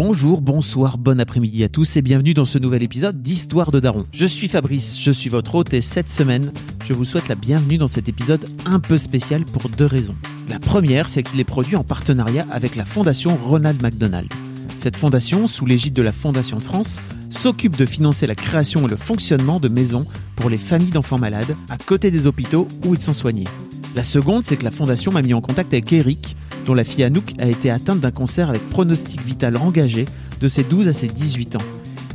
Bonjour, bonsoir, bon après-midi à tous et bienvenue dans ce nouvel épisode d'Histoire de Daron. Je suis Fabrice, je suis votre hôte et cette semaine, je vous souhaite la bienvenue dans cet épisode un peu spécial pour deux raisons. La première, c'est qu'il est produit en partenariat avec la fondation Ronald McDonald. Cette fondation, sous l'égide de la Fondation de France, s'occupe de financer la création et le fonctionnement de maisons pour les familles d'enfants malades à côté des hôpitaux où ils sont soignés. La seconde, c'est que la fondation m'a mis en contact avec Eric, dont la fille Anouk a été atteinte d'un cancer avec pronostic vital engagé de ses 12 à ses 18 ans.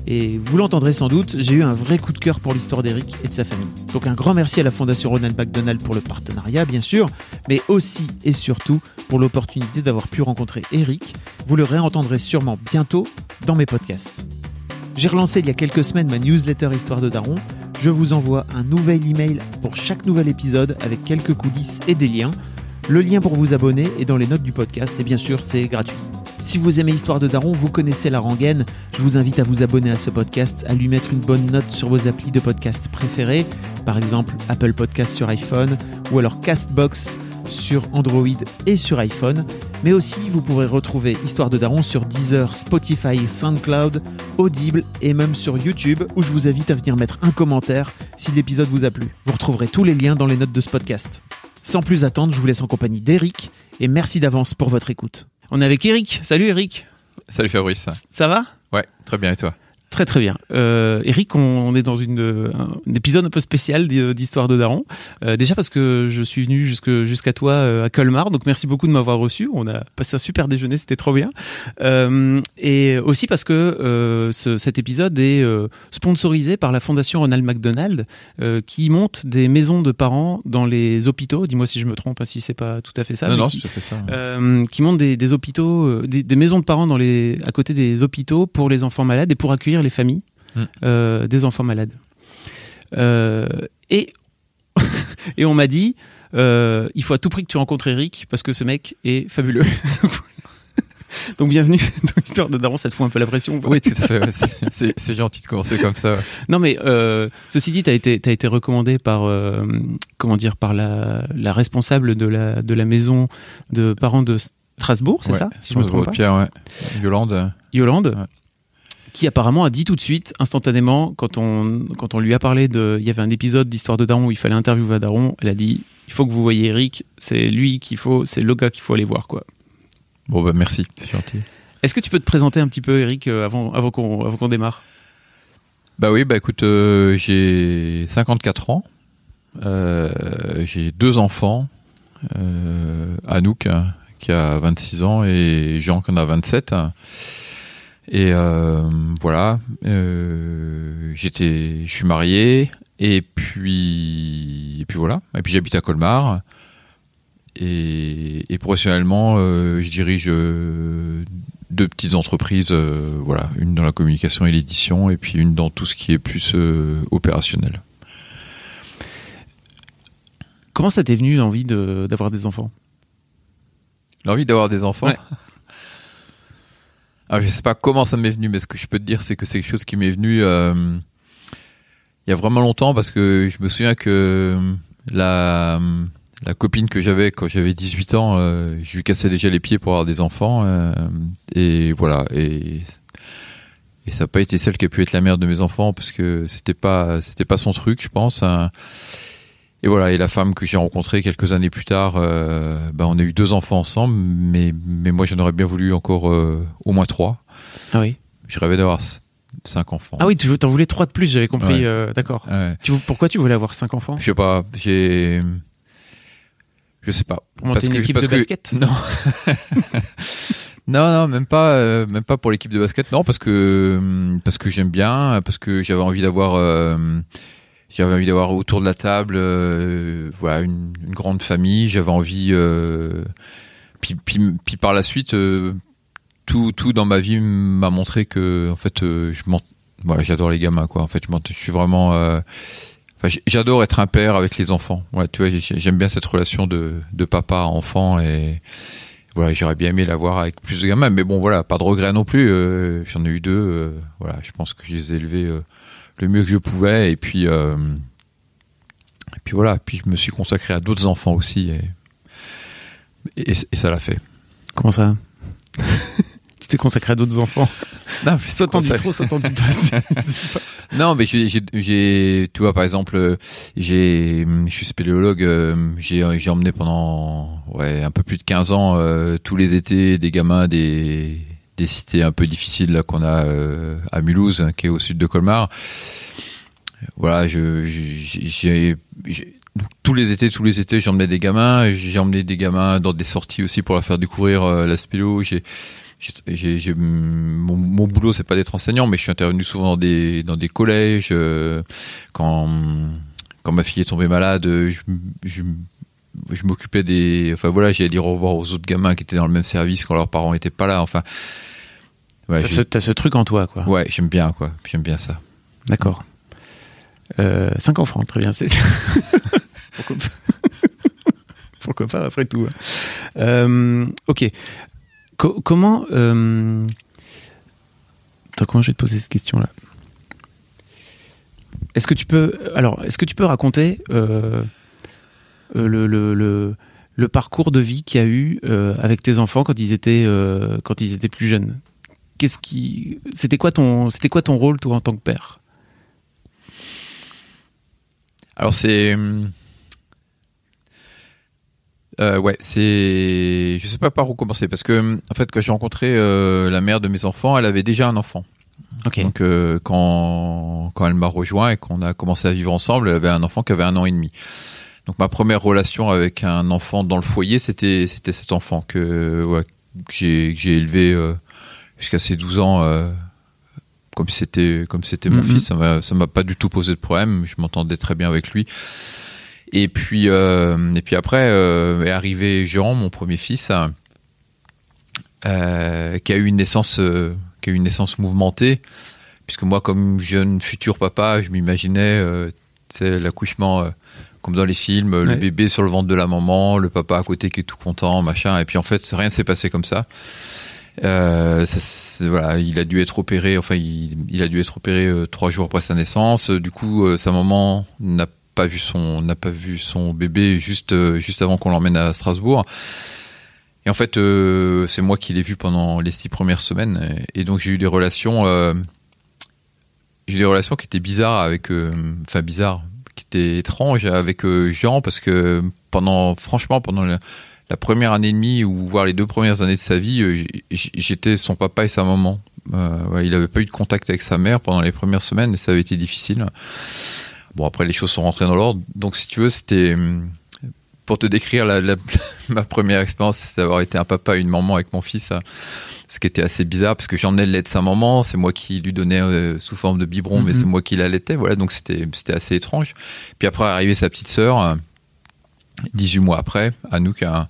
Et vous l'entendrez sans doute, j'ai eu un vrai coup de cœur pour l'histoire d'Eric et de sa famille. Donc un grand merci à la Fondation Ronald McDonald pour le partenariat, bien sûr, mais aussi et surtout pour l'opportunité d'avoir pu rencontrer Eric. Vous le réentendrez sûrement bientôt dans mes podcasts. J'ai relancé il y a quelques semaines ma newsletter Histoire de Daron. Je vous envoie un nouvel email pour chaque nouvel épisode avec quelques coulisses et des liens. Le lien pour vous abonner est dans les notes du podcast et bien sûr c'est gratuit. Si vous aimez Histoire de Daron, vous connaissez la rengaine, je vous invite à vous abonner à ce podcast, à lui mettre une bonne note sur vos applis de podcast préférés, par exemple Apple Podcast sur iPhone ou alors Castbox sur Android et sur iPhone. Mais aussi, vous pourrez retrouver Histoire de Daron sur Deezer, Spotify, SoundCloud, Audible et même sur YouTube où je vous invite à venir mettre un commentaire si l'épisode vous a plu. Vous retrouverez tous les liens dans les notes de ce podcast. Sans plus attendre, je vous laisse en compagnie d'Eric et merci d'avance pour votre écoute. On est avec Eric. Salut Eric. Salut Fabrice. Ça va? Ouais, très bien et toi? Très très bien. Euh, Eric, on, on est dans une, euh, un épisode un peu spécial d'hi- d'Histoire de Daron. Euh, déjà parce que je suis venu jusqu'à toi euh, à Colmar, donc merci beaucoup de m'avoir reçu. On a passé un super déjeuner, c'était trop bien. Et aussi parce que ce- cet épisode est sponsorisé par la Fondation Ronald McDonald, qui monte des maisons de parents dans les hôpitaux. Dis-moi si je me trompe, hein, si c'est pas tout à fait ça. Non, non, qui- c'est tout à fait ça. qui montent des, des hôpitaux, des, des maisons de parents dans les, à côté des hôpitaux pour les enfants malades et pour accueillir les familles Mm. euh, des enfants malades. Euh, et, et on m'a dit, euh, il faut à tout prix que tu rencontres Eric parce que ce mec est fabuleux. Donc bienvenue dans l'histoire de Daron, ça te fout un peu la pression. Oui, tout à fait. ouais, c'est- gentil de commencer comme ça. ouais. Non mais euh, ceci dit, tu as été, t'as été recommandé par, euh, comment dire, par la, la responsable de la, de la maison de parents de Strasbourg, c'est Ouais, ça? Si je me Sans trompe doute, pas. Pierre, ouais. Yolande. Yolande. Qui apparemment a dit tout de suite, instantanément, quand on, quand on lui a parlé de. Il y avait un épisode d'Histoire de Daron où il fallait interviewer Daron, elle a dit il faut que vous voyez Eric, c'est lui qu'il faut, c'est le gars qu'il faut aller voir, quoi. Bon, bah merci, c'est gentil. Est-ce que tu peux te présenter un petit peu, Eric, euh, avant, avant qu'on avant qu'on démarre? Bah oui, bah écoute, euh, j'ai 54 ans. Euh, j'ai deux enfants. Euh, Anouk, hein, qui a 26 ans, et Jean, qui en a 27. Et euh, voilà, euh, j'étais, je suis marié, et puis, et puis voilà. Et puis j'habite à Colmar. Et, et professionnellement, euh, je dirige deux petites entreprises, voilà, une dans la communication et l'édition, et puis une dans tout ce qui est plus opérationnel. Comment ça t'est venu l'envie de- d'avoir des enfants? L'envie d'avoir des enfants? Ouais. Alors, je sais pas comment ça m'est venu, mais ce que je peux te dire, c'est que c'est quelque chose qui m'est venu euh, il y a vraiment longtemps, parce que je me souviens que la, la copine que j'avais quand j'avais 18 ans, euh, je lui cassais déjà les pieds pour avoir des enfants. euh, et voilà. Et, et ça n'a pas été celle qui a pu être la mère de mes enfants, parce que c'était pas, c'était pas son truc, je pense. hein. Et voilà, et la femme que j'ai rencontrée quelques années plus tard, euh, ben on a eu deux enfants ensemble, mais, mais moi j'en aurais bien voulu encore euh, au moins trois. Ah oui. Je rêvais d'avoir cinq enfants. Ah oui, tu t'en voulais trois de plus, j'avais compris. Ouais. euh, D'accord. Ouais. Pourquoi tu voulais avoir cinq enfants? Je sais pas, j'ai. Je sais pas. Pour monter une équipe de basket? Non. non, non, même pas, euh, même pas pour l'équipe de basket. Non, parce que parce que j'aime bien, parce que j'avais envie d'avoir. euh, j'avais envie d'avoir autour de la table, euh, voilà, une, grande famille. J'avais envie, euh, puis, par la suite, euh, tout, tout dans ma vie m'a montré que, en fait, voilà, j'adore les gamins, quoi. En fait, je, suis vraiment, j'adore être un père avec les enfants. Tu vois, j'aime bien cette relation de, papa à enfant et voilà, j'aurais bien aimé l'avoir avec plus de gamins, mais bon, voilà, pas de regret non plus. J'en ai eu deux. Voilà, je pense que je les ai élevés le mieux que je pouvais, et puis, euh, et puis voilà. Puis je me suis consacré à d'autres enfants aussi, et, et, et ça l'a fait. Comment ça? Tu t'es consacré à d'autres enfants? Non, mais soit t'en dis trop, soit t'en dis pas. non, mais j'ai, tu vois, par exemple, j'ai, je suis spéléologue, euh, j'ai, j'ai emmené pendant, ouais, un peu plus de 15 ans, euh, tous les étés, des gamins des, des cités un peu difficiles qu'on a euh, à Mulhouse, qui est au sud de Colmar. Voilà, j'ai, tous les étés, tous les étés, j'emmenais des gamins. J'ai emmené des gamins dans des sorties aussi pour leur faire découvrir la spélo. Mon, mon, boulot c'est pas d'être enseignant mais je suis intervenu souvent dans des dans des collèges euh, quand quand ma fille est tombée malade je, je, je m'occupais des enfin voilà j'ai dire au revoir aux autres gamins qui étaient dans le même service quand leurs parents étaient pas là enfin. Ouais, t'as, ce, t'as ce truc en toi quoi. Ouais j'aime bien quoi. J'aime bien ça. D'accord. Euh, cinq enfants très bien. C'est pourquoi pas? Pourquoi pas après tout hein. euh, ok. Comment, euh... comment je vais te poser cette question-là? Est-ce que tu peux, alors, est-ce que tu peux raconter euh, euh le, le, le, parcours de vie qu'il y a eu euh, avec tes enfants quand ils étaient, euh, quand ils étaient plus jeunes Qu'est-ce qui, c'était quoi ton, c'était quoi ton rôle toi en tant que père? Alors c'est euh, ouais, c'est. Je sais pas par où commencer parce que en fait, quand j'ai rencontré euh, la mère de mes enfants, elle avait déjà un enfant. Donc euh, quand quand elle m'a rejoint et qu'on a commencé à vivre ensemble, elle avait un enfant qui avait un an et demi. Donc ma première relation avec un enfant dans le foyer, c'était c'était cet enfant que ouais, j'ai j'ai élevé euh, jusqu'à ses 12 ans euh, comme c'était comme c'était mon mm-hmm. fils. Ça m'a pas du tout posé de problème. Je m'entendais très bien avec lui. Et puis, euh, et puis après est arrivé Jean, mon premier fils, euh, qui a eu une naissance, qui a eu une naissance mouvementée, puisque moi, comme jeune futur papa, je m'imaginais, l'accouchement comme dans les films, ouais. le bébé sur le ventre de la maman, le papa à côté qui est tout content, machin. Et puis en fait, rien s'est passé comme ça. Euh, ça, voilà, il a dû être opéré. Enfin, il, il a dû être opéré euh, trois jours après sa naissance. Du coup, euh, sa maman n'a pas vu son n'a pas vu son bébé juste euh, juste avant qu'on l'emmène à Strasbourg. Et en fait, euh, c'est moi qui l'ai vu pendant les six premières semaines. Et, donc j'ai eu des relations, euh, j'ai eu des relations qui étaient bizarres avec, euh, enfin bizarres, étranges avec euh, Jean parce que pendant, franchement, pendant la, première année et demie ou voire les deux premières années de sa vie, euh, j'étais son papa et sa maman. Ouais, il n'avait pas eu de contact avec sa mère pendant les premières semaines et ça avait été difficile. Bon, après, les choses sont rentrées dans l'ordre. Donc, si tu veux, c'était pour te décrire ma première expérience, c'est d'avoir été un papa et une maman avec mon fils. Ce qui était assez bizarre parce que j'emmenais le lait de sa maman, c'est moi qui lui donnais euh, sous forme de biberon, mm -hmm. mais c'est moi qui l'allaitais. Voilà, donc c'était c'était assez étrange. Puis après arrivé sa petite sœur, 18 mois après, Anouk. Hein,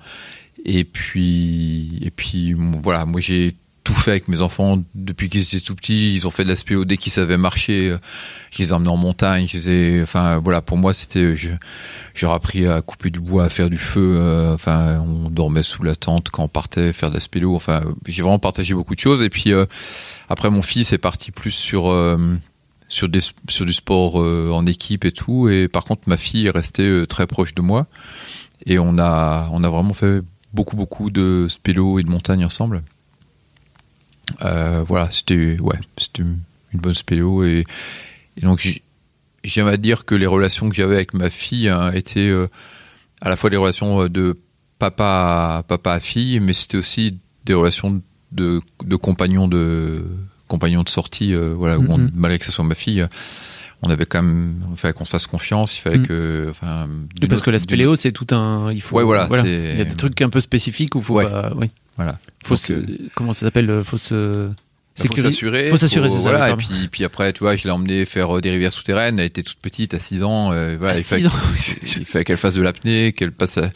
et puis et puis voilà, moi j'ai tout fait avec mes enfants depuis qu'ils étaient tout petits. Ils ont fait de la spéo dès qu'ils savaient marcher. Je les ai emmenés en montagne. Je les ai, enfin voilà, pour moi c'était, j'ai appris à couper du bois, à faire du feu. Euh, enfin, on dormait sous la tente quand on partait faire de la spélo. Enfin, j'ai vraiment partagé beaucoup de choses. Et puis euh, après, mon fils est parti plus sur euh, sur des sur du sport euh, en équipe et tout. Et par contre, ma fille est restée euh, très proche de moi. Et on a on a vraiment fait beaucoup beaucoup de spélo et de montagne ensemble. Euh, voilà, c'était ouais, une bonne spéléo et, et donc j'aime à dire que les relations que j'avais avec ma fille hein, étaient euh, à la fois des relations de papa à, papa à fille, mais c'était aussi des relations de, de compagnons de compagnons de sortie, euh, voilà, mm -hmm. où on, mm-hmm. malgré que ce soit ma fille. On avait quand même, il fallait qu'on se fasse confiance, il fallait mm. que, enfin. Parce que la spéléo, c'est tout un, il faut. Ouais, voilà. voilà. Il y a des trucs un peu spécifiques où faut ouais. pas, oui. Voilà. Faut se, comment ça s'appelle Faut se. Il faut s'assurer. faut s'assurer, c'est voilà, ça. Et puis, puis après, tu vois, je l'ai emmené faire euh, des rivières souterraines. Elle était toute petite, à 6 ans. euh, voilà, À il 6 fallait, ans. il fallait qu'elle fasse de l'apnée, qu'elle passe. à-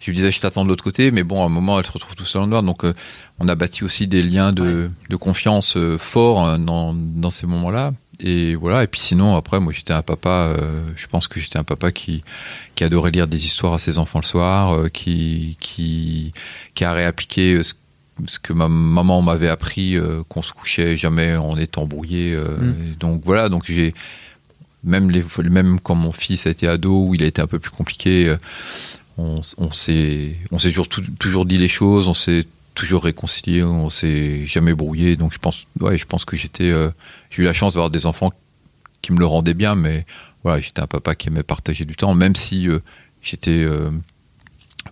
Je lui disais, je t'attends de l'autre côté, mais bon, à un moment, elle se retrouve tout seul en noir. Donc, euh, on a bâti aussi des liens de, de confiance euh, forts euh, dans, dans ces moments-là. Et voilà. Et puis sinon, après, moi, j'étais un papa. euh, je pense que j'étais un papa qui qui adorait lire des histoires à ses enfants le soir, euh, qui qui qui a réappliqué euh, ce ce que ma maman m'avait appris, euh, qu'on se couchait jamais en étant brouillé. euh, Mm. et donc voilà, donc j'ai même les même quand mon fils a été ado où il a été un peu plus compliqué, on, on s'est on s'est toujours tou- toujours dit les choses, on s'est toujours réconcilié, on s'est jamais brouillé. Donc je pense ouais, je pense que j'étais euh, j'ai eu la chance d'avoir des enfants qui me le rendaient bien, mais voilà, j'étais un papa qui aimait partager du temps, même si euh, j'étais euh,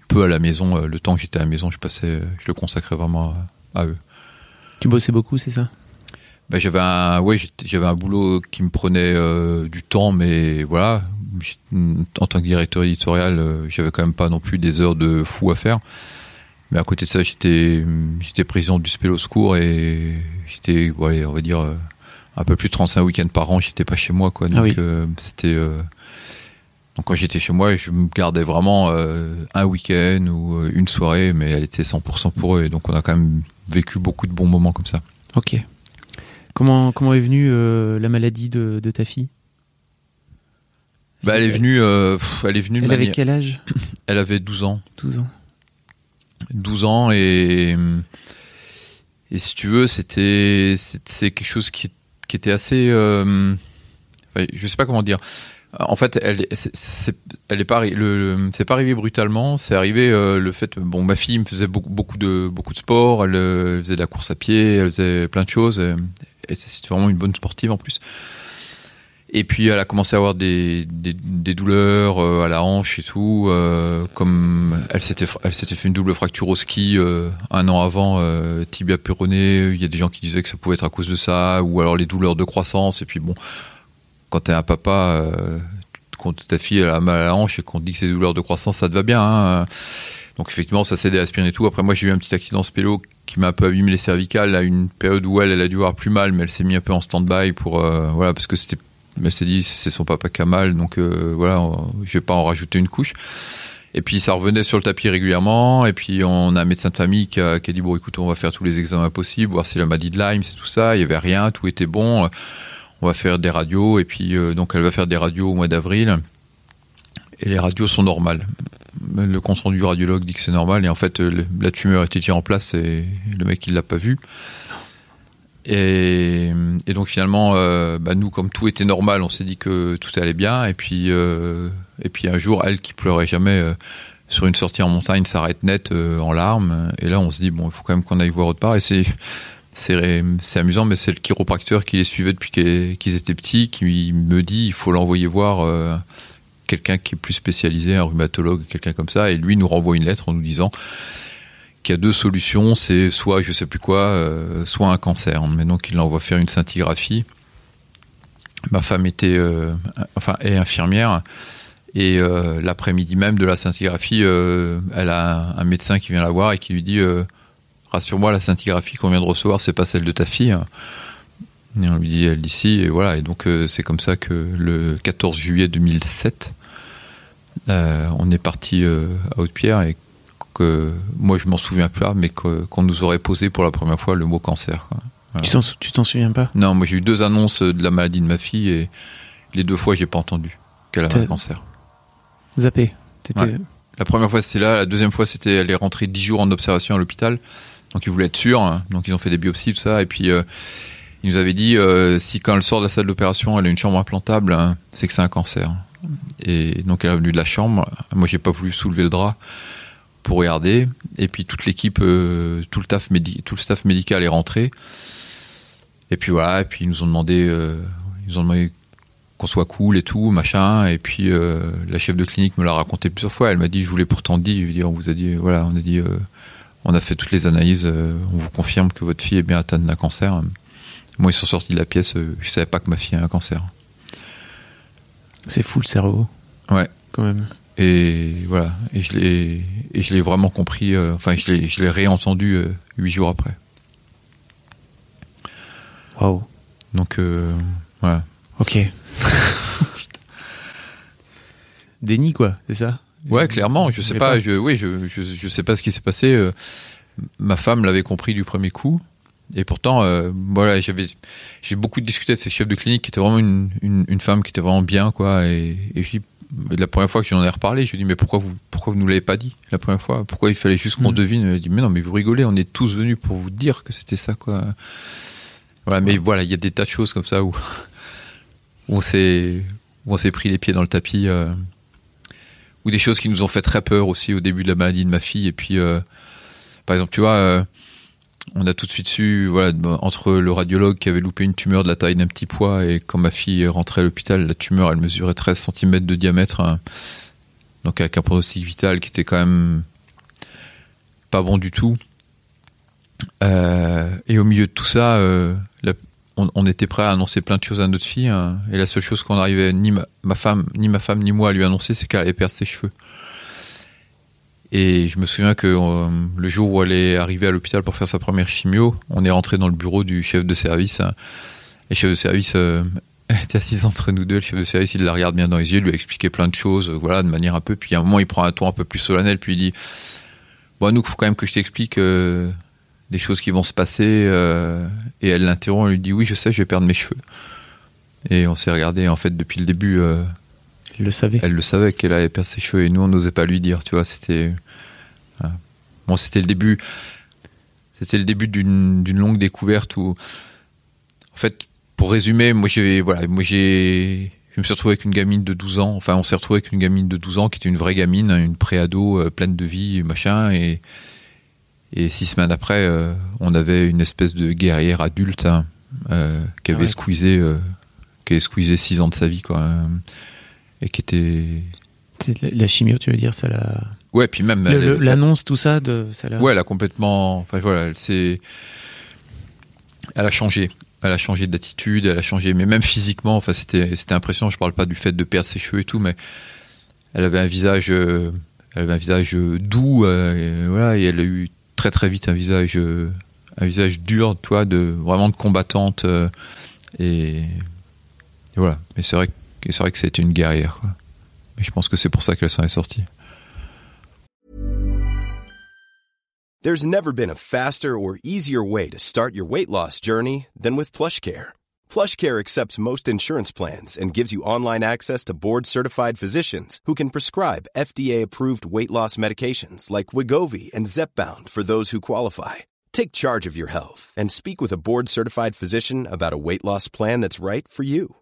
peu à la maison. le temps que j'étais à la maison, je passais, je le consacrais vraiment à, à eux. Tu bossais beaucoup, c'est ça? Ben, j'avais un, ouais, j'avais un boulot qui me prenait du temps, mais voilà, en tant que directeur éditorial, j'avais quand même pas non plus des heures de fou à faire. Mais à côté de ça, j'étais, j'étais président du Spélo Secours et j'étais, ouais, on va dire, euh, un peu plus de 35 week-ends par an, j'étais pas chez moi, quoi. Donc, Ah oui. euh, c'était, euh, donc quand j'étais chez moi, je me gardais vraiment euh, un week-end ou une soirée, mais elle était 100% pour eux. Et donc on a quand même vécu beaucoup de bons moments comme ça. Ok. Comment, comment est venue la maladie de, de ta fille? Bah, elle est venue, elle est venue Elle avait manière- quel âge? Elle avait 12 ans. 12 ans. 12 ans et et si tu veux, c'était quelque chose qui qui était assez euh, je sais pas comment dire. En fait, elle c'est- est pas le, c'est pas arrivé brutalement, c'est arrivé euh, le fait bon ma fille me faisait beaucoup beaucoup de beaucoup de sport, elle, euh, faisait de la course à pied, elle faisait plein de choses et, et vraiment une bonne sportive en plus. Et puis elle a commencé à avoir des, des, douleurs euh, à la hanche et tout. euh, comme elle s'était elle s'était fait une double fracture au ski euh, un an avant, tibia péroné. Il y a des gens qui disaient que ça pouvait être à cause de ça, ou alors les douleurs de croissance. Et puis bon, quand t'es un papa, quand ta fille a mal à la hanche et qu'on te dit que c'est des douleurs de croissance, ça te va bien. hein. Donc effectivement, ça s'aidait à aspirer et tout. Après moi, j'ai eu un petit accident spélo qui m'a un peu abîmé les cervicales à une période où elle, elle a dû avoir plus mal, mais elle s'est mis un peu en stand-by pour voilà parce que c'était mais s'est dit c'est son papa qui a mal donc euh, voilà je vais pas en rajouter une couche. Et puis ça revenait sur le tapis régulièrement. Et puis on a un médecin de famille qui a, qui a dit bon écoute on va faire tous les examens possibles voir si la maladie de Lyme c'est tout ça. Il y avait rien tout était bon. On va faire des radios. Et puis euh, donc elle va faire des radios au mois d'avril. Et les radios sont normales. Le compte rendu du radiologue dit que c'est normal. Et en fait la tumeur était déjà en place et le mec il l'a pas vu et, donc finalement, euh, bah, nous, comme tout était normal, on s'est dit que tout allait bien. Et puis, euh, et puis un jour, elle qui pleurait jamais euh, sur une sortie en montagne s'arrête net en larmes. Et là, on se dit bon, il faut quand même qu'on aille voir autre part. Et c'est c'est amusant, mais c'est le chiropracteur qui les suivait depuis qu'ils étaient petits qui me dit il faut l'envoyer voir quelqu'un qui est plus spécialisé, un rhumatologue, quelqu'un comme ça. Et lui nous renvoie une lettre en nous disant qu'il y a deux solutions, c'est soit je sais plus quoi, euh, soit un cancer. Mais donc il l'envoie faire une scintigraphie. Ma femme était, euh, enfin, est infirmière. Et euh, l'après-midi même de la scintigraphie, elle a un médecin qui vient la voir et qui lui dit Rassure-moi, la scintigraphie qu'on vient de recevoir, c'est pas celle de ta fille. Et on lui dit Elle d'ici, et voilà. Et donc c'est comme ça que le 14 juillet 2007, euh, on est parti à Haute-Pierre et que moi je m'en souviens pas, mais qu'on nous aurait posé pour la première fois le mot cancer. quoi. Voilà. Tu t'en souviens pas? Non, moi j'ai eu deux annonces de la maladie de ma fille et les deux fois j'ai pas entendu qu'elle avait un cancer. Zappé. Ouais. La première fois c'était là, la deuxième fois c'était elle est rentrée dix jours en observation à l'hôpital, donc ils voulaient être sûrs, hein. donc ils ont fait des biopsies tout ça et puis euh, ils nous avaient dit euh, si quand elle sort de la salle d'opération elle a une chambre implantable, hein, c'est que c'est un cancer. Et donc elle est venue de la chambre, moi j'ai pas voulu soulever le drap pour regarder et puis toute l'équipe, euh, tout le tout le staff médical est rentré et puis voilà et puis ils nous ont demandé, euh, ils nous ont demandé qu'on soit cool et tout, machin. Et puis euh, la chef de clinique me l'a raconté plusieurs fois. Elle m'a dit, je vous l'ai pourtant dit. On vous a dit, voilà, on a dit, on a fait toutes les analyses. on vous confirme que votre fille est bien atteinte d'un cancer. Moi, ils sont sortis de la pièce. je savais pas que ma fille a un cancer. C'est fou le cerveau. Ouais. Quand même. Et voilà. Et je l'ai, et je l'ai vraiment compris. euh, enfin, je l'ai, je l'ai réentendu euh, huit jours après. Waouh. Donc, euh, voilà. Ok. Déni, quoi, c'est ça? Ouais, clairement. Je sais Mais pas. Je, oui, je, je, je sais pas ce qui s'est passé. euh, ma femme l'avait compris du premier coup. Et pourtant, euh, voilà, j'avais, j'ai beaucoup discuté avec ces chefs de clinique qui étaient vraiment une, une, une femme qui était vraiment bien, quoi. Et, et je dis, la première fois que j'en ai reparlé, je lui ai dit, mais pourquoi vous, pourquoi vous nous l'avez pas dit la première fois? Pourquoi il fallait juste qu'on Mm. devine? Elle a dit, mais non, mais vous rigolez, on est tous venus pour vous dire que c'était ça, quoi. Voilà, mais voilà, il y a des tas de choses comme ça où, où on s'est, où on s'est pris les pieds dans le tapis. euh, ou des choses qui nous ont fait très peur aussi au début de la maladie de ma fille. Et puis, euh, par exemple, tu vois, on a tout de suite su, voilà, entre le radiologue qui avait loupé une tumeur de la taille d'un petit pois et quand ma fille rentrée à l'hôpital, la tumeur, elle mesurait 13 cm de diamètre. hein. donc avec un pronostic vital qui était quand même pas bon du tout. Euh, et au milieu de tout ça, euh, on, était prêt à annoncer plein de choses à notre fille. hein. et la seule chose qu'on arrivait, ni ma, ma femme, ni ma femme, ni moi, à lui annoncer, c'est qu'elle allait perdre ses cheveux. Et je me souviens que euh, le jour où elle est arrivée à l'hôpital pour faire sa première chimio, on est rentré dans le bureau du chef de service. hein. et le chef de service euh, était assis entre nous deux. Le chef de service, il la regarde bien dans les yeux, lui a expliqué plein de choses, euh, voilà, de manière un peu. Puis à un moment, il prend un ton un peu plus solennel, puis il dit Bon, nous, il faut quand même que je t'explique euh, des choses qui vont se passer. et elle l'interrompt, elle lui dit Oui, je sais, je vais perdre mes cheveux. Et on s'est regardé, en fait, depuis le début. Euh, Il le savait. elle le savait qu'elle allait perdre ses cheveux et nous on n'osait pas lui dire tu vois c'était voilà. bon c'était le début c'était le début d'une longue découverte où en fait pour résumer moi j'ai voilà moi j'ai je me suis retrouvé avec une gamine de 12 ans enfin on s'est retrouvé avec une gamine de 12 ans qui était une vraie gamine une préado euh, pleine de vie machin et et six semaines après euh, on avait une espèce de guerrière adulte hein, euh, qui Ah avait ouais. squeezé euh, qui avait squeezé six ans de sa vie quoi et qui était C'est La, chimio, tu veux dire, ça l'a. Ouais, puis même. L'annonce, tout ça, de, ça l'a. Ouais, elle a complètement. Enfin voilà, s'est. Elle a changé. Elle a changé d'attitude, elle a changé, mais même physiquement, enfin c'était c'était impressionnant. Je parle pas du fait de perdre ses cheveux et tout, mais elle avait un visage, euh, elle avait un visage euh, doux, euh, et voilà, et elle a eu très très vite un visage, euh, un visage dur, toi, de vraiment de combattante, et, et voilà. Mais c'est vrai, que- c'est vrai que c'était une guerrière. Quoi. Je pense que c'est pour ça qu'elle s'en est sortie. There's never been a faster or easier way to start your weight loss journey than with PlushCare. PlushCare accepts most insurance plans and gives you online access to board-certified physicians who can prescribe FDA-approved weight loss medications like Wigovi and Zepbound for those who qualify. Take charge of your health and speak with a board-certified physician about a weight loss plan that's right for you.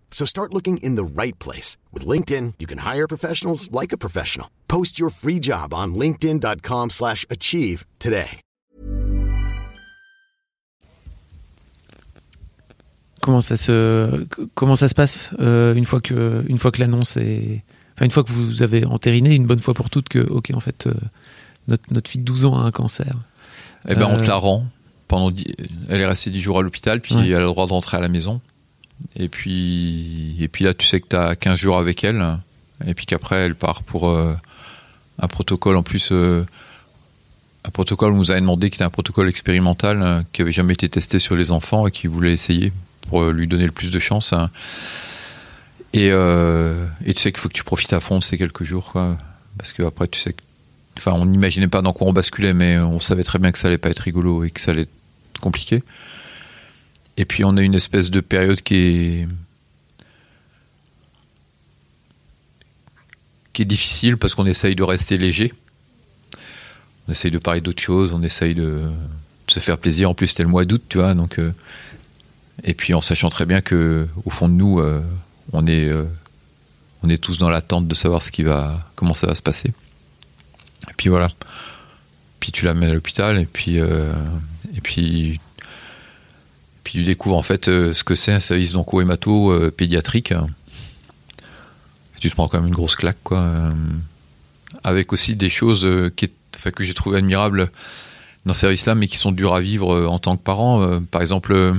So start looking in the right place. With LinkedIn, you can hire professionals like a professional. Post your free job on linkedin.com slash achieve today. Comment ça se comment ça se passe euh, une fois que une fois que l'annonce est enfin une fois que vous avez entériné une bonne fois pour toutes que ok en fait euh, notre notre fille de 12 ans a un cancer. Eh ben, on te Euh, la rend. Pendant dix- elle est restée 10 jours à l'hôpital, puis Ouais. elle a le droit de rentrer à la maison. Et puis, et puis là, tu sais que tu as 15 jours avec elle. Et puis qu'après, elle part pour euh, un protocole. En plus, euh, un protocole, on nous avait demandé qui était un protocole expérimental euh, qui avait jamais été testé sur les enfants et qui voulait essayer pour lui donner le plus de chance. hein. Et, tu sais qu'il faut que tu profites à fond ces quelques jours. Parce que après, tu sais que enfin on n'imaginait pas dans quoi on basculait mais on savait très bien que ça allait pas être rigolo et que ça allait être compliqué et puis on a une espèce de période qui est qui est difficile parce qu'on essaye de rester léger. On essaye de parler d'autres choses on essaye de, se faire plaisir. En plus c'était le mois d'août tu vois donc euh, et puis en sachant très bien que au fond de nous euh, on est euh, on est tous dans l'attente de savoir ce qui va comment ça va se passer. Et puis voilà. Puis tu l'amènes à l'hôpital et puis et puis Puis tu découvres en fait euh, ce que c'est un service d'onco-hémato euh, pédiatrique. Tu te prends quand même une grosse claque, quoi. Euh, avec aussi des choses que j'ai trouvé admirables dans ce service-là, mais qui sont dures à vivre en tant que parent. Par exemple,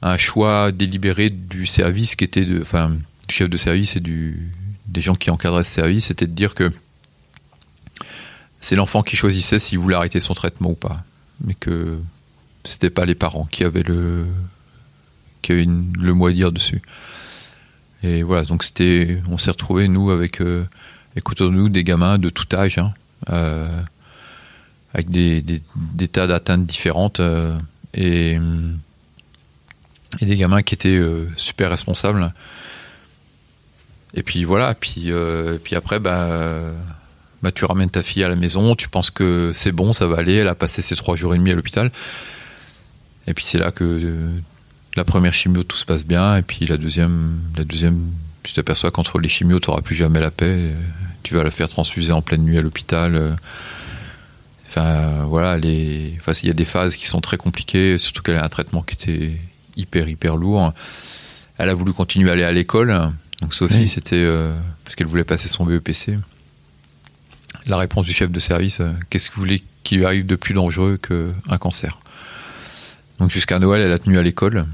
un choix délibéré du service qui était de, enfin, du chef de service et du, des gens qui encadraient ce service, c'était de dire que c'est l'enfant qui choisissait s'il voulait arrêter son traitement ou pas, mais que c'était pas les parents qui avaient le qui mot à dire dessus. Et voilà, donc c'était, on s'est retrouvés nous avec, euh, nous des gamins de tout âge, hein, euh, avec des, des, tas d'atteintes différentes euh, et, des gamins qui étaient euh, super responsables. Et puis voilà, puis puis après bah bah, tu ramènes ta fille à la maison, tu penses que c'est bon, ça va aller, elle a passé ses trois jours et demi à l'hôpital. Et puis c'est là que euh, la première chimio, tout se passe bien, et puis la deuxième, la deuxième tu t'aperçois qu'entre les chimios, tu n'auras plus jamais la paix. euh, Tu vas la faire transfuser en pleine nuit à l'hôpital. euh. Enfin, voilà, les... enfin, il y a des phases qui sont très compliquées, surtout qu'elle a un traitement qui était hyper, hyper lourd. Elle a voulu continuer à aller à l'école, donc ça aussi, Oui. c'était euh, parce qu'elle voulait passer son BEPC la réponse du chef de service, euh, qu'est-ce que vous voulez qui lui arrive de plus dangereux qu'un cancer? Donc jusqu'à Noël, elle a tenu à l'école.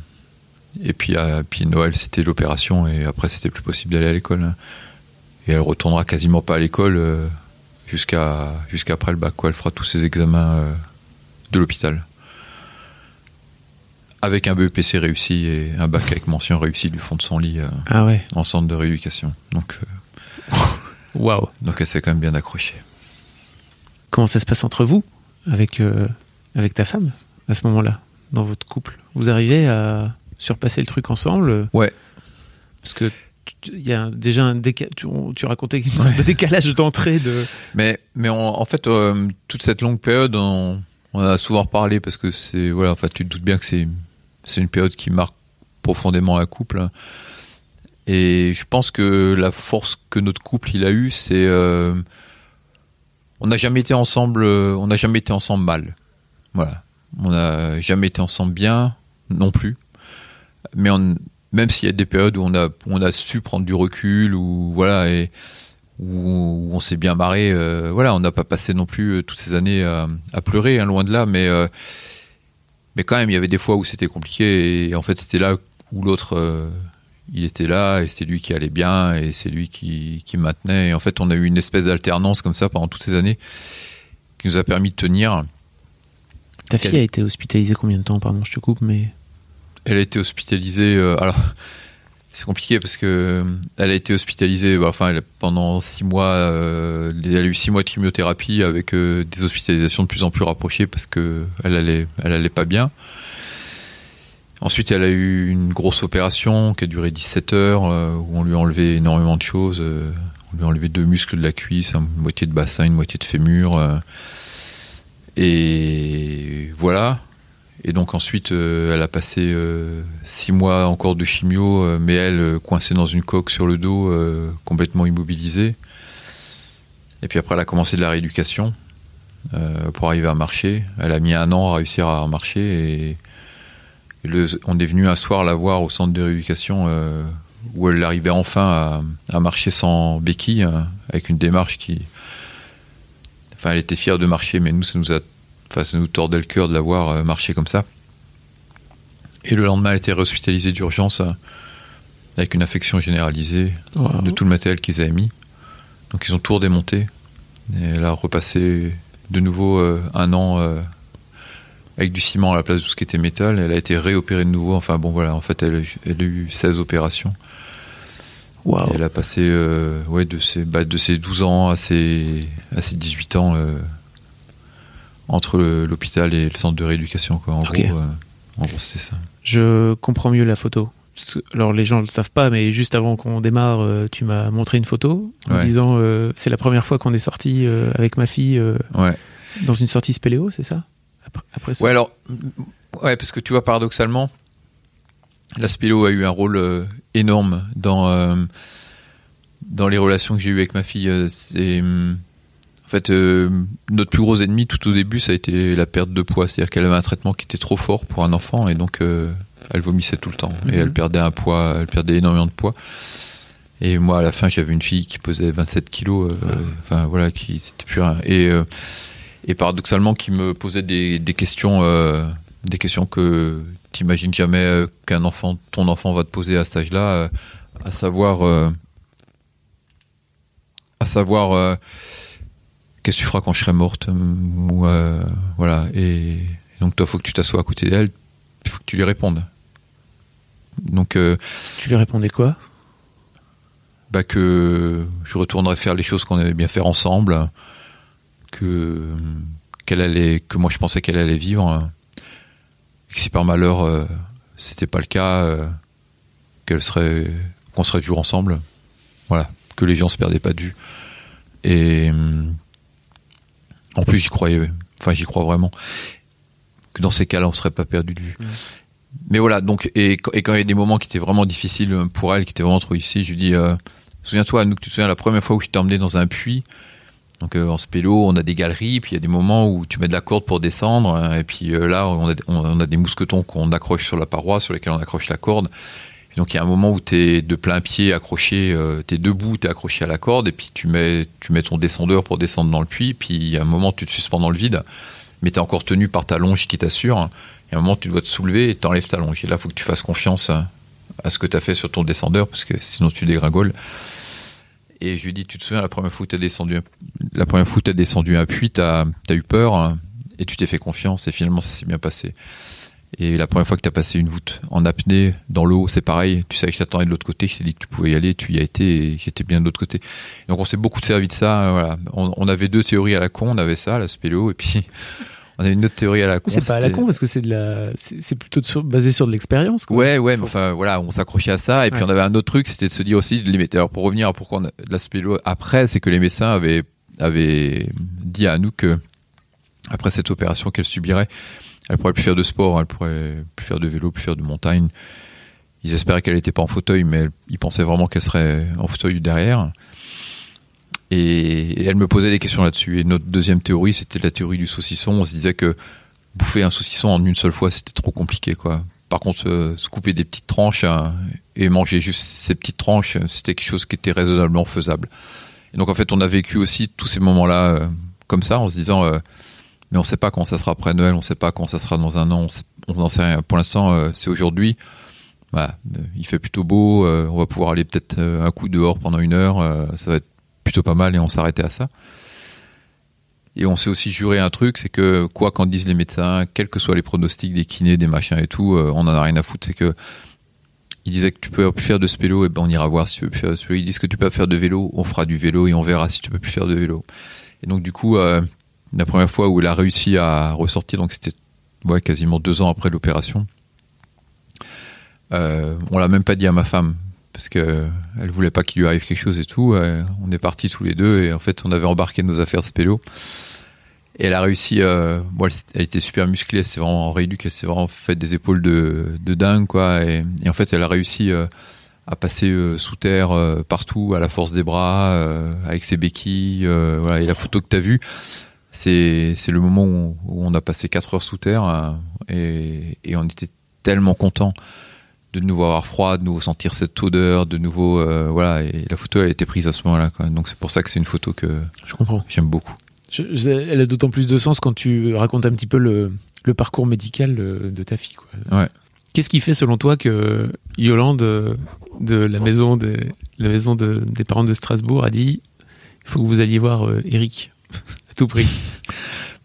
Et puis, euh, puis Noël, c'était l'opération, et après, c'était plus possible d'aller à l'école. Et elle retournera quasiment pas à l'école euh, jusqu'à jusqu'après le bac. Quoi. Elle fera tous ses examens euh, de l'hôpital. Avec un BEPC réussi et un bac avec mention réussie du fond de son lit Ah ouais. en centre de rééducation. Donc, Waouh. donc elle s'est quand même bien accrochée. Comment ça se passe entre vous avec, euh, avec ta femme à ce moment-là, dans votre couple Vous arrivez à surpasser le truc ensemble Ouais. Parce que tu- il y a déjà un décalage. Tu, on- tu racontais une sorte de décalage d'entrée de. Mais, mais on- en fait, euh, toute cette longue période, on, on a souvent reparlé parce que c'est voilà, enfin, tu te doutes bien que c'est c'est une période qui marque profondément un couple. Et je pense que la force que notre couple il a eu, c'est euh, on n'a jamais été ensemble, on n'a jamais été ensemble mal. Voilà, on n'a jamais été ensemble bien non plus. Mais même s'il y a des périodes où on a su prendre du recul ou voilà où, on s'est bien marré. euh, voilà, on n'a pas passé non plus euh, toutes ces années à, à pleurer, hein, loin de là, mais euh, mais quand même, il y avait des fois où c'était compliqué et en fait, c'était là où l'autre, euh, il était là et c'est lui qui allait bien et c'est lui qui, qui maintenait. Et en fait, on a eu une espèce d'alternance comme ça pendant toutes ces années qui nous a permis de tenir. Ta fille a été hospitalisée combien de temps Pardon, je te coupe, mais. Elle a été hospitalisée. euh, alors, c'est compliqué parce que euh, elle a été hospitalisée. bah, enfin, elle a- pendant six mois, euh, elle a eu six mois de chimiothérapie avec euh, des hospitalisations de plus en plus rapprochées parce que elle allait, elle allait pas bien. Ensuite, elle a eu une grosse opération qui a duré 17 heures où on lui a enlevé énormément de choses. on lui a enlevé deux muscles de la cuisse, une moitié de bassin, une moitié de fémur. Et voilà. Et donc ensuite, euh, elle a passé euh, six mois encore de chimio, euh, mais elle coincée dans une coque sur le dos, complètement immobilisée. Et puis après, elle a commencé de la rééducation pour arriver à marcher. Elle a mis un an à réussir à marcher et, on est venu un soir la voir au centre de rééducation où elle arrivait enfin à, à marcher sans béquille, hein, avec une démarche qui... Enfin, elle était fière de marcher, mais nous, ça nous a Enfin, ça nous tordait le cœur de la voir euh, marcher comme ça. Et le lendemain, elle était réhospitalisée d'urgence euh, avec une infection généralisée Wow. de tout le matériel qu'ils avaient mis. Donc ils ont tout redémonté. Et elle a repassé de nouveau euh, un an euh, avec du ciment à la place de tout ce qui était métal. Elle a été réopérée de nouveau. Enfin bon voilà, en fait elle, elle a eu 16 opérations. Elle a passé euh, ouais, de, ses, bah, de ses 12 ans à ses, à ses 18 ans euh, entre l'hôpital et le centre de rééducation. Quoi. En, gros, euh, en gros, c'était ça. Je comprends mieux la photo. Alors les gens ne le savent pas, mais juste avant qu'on démarre, euh, tu m'as montré une photo en Ouais. disant euh, c'est la première fois qu'on est sorti euh, avec ma fille euh, Ouais. dans une sortie spéléo, c'est ça? Après, après ça Ouais, alors, ouais, parce que tu vois, paradoxalement, la spélo a eu un rôle euh, énorme dans, euh, dans les relations que j'ai eues avec ma fille. euh, c'est, En fait, notre plus gros ennemi tout au début, ça a été la perte de poids. C'est-à-dire qu'elle avait un traitement qui était trop fort pour un enfant et donc elle vomissait tout le temps et Mhm. elle perdait un poids, elle perdait énormément de poids. Et moi, à la fin, j'avais une fille qui pesait 27 kilos. euh, Enfin voilà, qui c'était plus rien. Et euh, et paradoxalement, qui me posait des, des questions, euh, des questions que t'imagines jamais euh, qu'un enfant, ton enfant va te poser à cet âge-là, euh, à savoir, euh, à savoir, qu'est-ce que tu feras quand je serai morte, ou voilà. Et, et donc toi, faut que tu t'assoies à côté d'elle, il faut que tu lui répondes. Donc euh, Tu lui répondais quoi? Bah, que je retournerais faire les choses qu'on avait bien faire ensemble, que qu'elle allait, que moi je pensais qu'elle allait vivre, que si par malheur euh, c'était pas le cas, euh, qu'elle serait, qu'on serait toujours ensemble, voilà, que les gens se perdaient pas de vue. Et hum, en plus j'y croyais, enfin j'y crois vraiment, que dans ces cas-là on serait pas perdu de vue. Mais voilà, donc, et, quand- et quand il y a des moments qui étaient vraiment difficiles pour elle, qui étaient vraiment trop difficiles, je lui dis, euh, souviens-toi, nous, tu te souviens la première fois où je t'ai emmené dans un puits, donc euh, en spélo, on a des galeries, puis il y a des moments où tu mets de la corde pour descendre, hein, et puis euh, là, on a, des mousquetons qu'on accroche sur la paroi, sur lesquels on accroche la corde. Et donc il y a un moment où tu es de plein pied accroché, euh, tu es debout, tu es accroché à la corde, et puis tu mets, tu mets ton descendeur pour descendre dans le puits, puis il y a un moment où tu te suspends dans le vide, mais tu es encore tenu par ta longe qui t'assure. Et un moment, tu dois te soulever et t'enlèves ta longe. Et là, il faut que tu fasses confiance à, à ce que tu as fait sur ton descendeur, parce que sinon tu dégringoles. Et je lui dis, tu te souviens, la première fois où tu as descendu, la première fois descendu un puits, tu as, eu peur hein, et tu t'es fait confiance et finalement ça s'est bien passé. Et la première fois que tu as passé une voûte en apnée dans l'eau, c'est pareil. Tu savais que je t'attendais de l'autre côté, je t'ai dit que tu pouvais y aller, tu y as été et j'étais bien de l'autre côté. Donc on s'est beaucoup servi de ça. euh, on avait deux théories à la con, on avait ça, la spéléo, et puis on avait une autre théorie à la con. C'est pas à la con parce que c'est de la, c'est plutôt de sur- basé sur de l'expérience. Ouais, ouais, mais enfin voilà, on s'accrochait à ça. Et puis Ouais. on avait un autre truc, c'était de se dire aussi de limiter. Alors pour revenir à pourquoi on a de la spélo après, c'est que les médecins avaient, avaient dit à nous que après cette opération qu'elle subirait, elle pourrait plus faire de sport, elle pourrait plus faire de vélo, plus faire de montagne. Ils espéraient qu'elle n'était pas en fauteuil, mais ils pensaient vraiment qu'elle serait en fauteuil derrière. Et, elle me posait des questions là-dessus. Et notre deuxième théorie, c'était la théorie du saucisson. On se disait que bouffer un saucisson en une seule fois, c'était trop compliqué, quoi. Par contre, se, couper des petites tranches hein, et manger juste ces petites tranches, c'était quelque chose qui était raisonnablement faisable. Et donc, en fait, on a vécu aussi tous ces moments-là euh, comme ça, en se disant, euh, mais on sait pas quand ça sera après Noël, on sait pas quand ça sera dans un an, on n'en sait rien. Pour l'instant, euh, c'est aujourd'hui. Bah, euh, il fait plutôt beau, euh, on va pouvoir aller peut-être euh, un coup dehors pendant une heure, euh, ça va être plutôt pas mal et on s'arrêtait à ça. Et on s'est aussi juré un truc, c'est que quoi qu'en disent les médecins, quels que soient les pronostics des kinés, des machins et tout, euh, on en a rien à foutre. C'est que ils disaient que tu peux plus faire de spélo, et ben on ira voir si tu peux plus faire de spélo. Ils disent que tu peux faire de vélo, on fera du vélo et on verra si tu peux plus faire de vélo. Et donc du coup, euh, la première fois où elle a réussi à ressortir, donc c'était quasiment deux ans après l'opération, euh, on l'a même pas dit à ma femme parce que elle voulait pas qu'il lui arrive quelque chose et tout. Euh, on est partis tous les deux et en fait on avait embarqué nos affaires de spélo. Et elle a réussi. Euh, elle, était super musclée, c'est vraiment en elle s'est vraiment fait des épaules de, dingue quoi. Et, en fait elle a réussi euh, à passer euh, sous terre partout à la force des bras, avec ses béquilles. Et la photo que tu as vue, c'est le moment où, on a passé 4 heures sous terre et, et on était tellement contents de nouveau avoir froid, de nouveau sentir cette odeur, de nouveau euh, voilà. Et la photo a été prise à ce moment-là. Donc c'est pour ça que c'est une photo que Je comprends. j'aime beaucoup. Je- je- elle a d'autant plus de sens quand tu racontes un petit peu le, le parcours médical de, de ta fille. Quoi. Ouais. Qu'est-ce qui fait selon toi que Yolande euh, de la maison des, la maison de- des parents de Strasbourg a dit il faut que vous alliez voir euh, Eric à tout prix?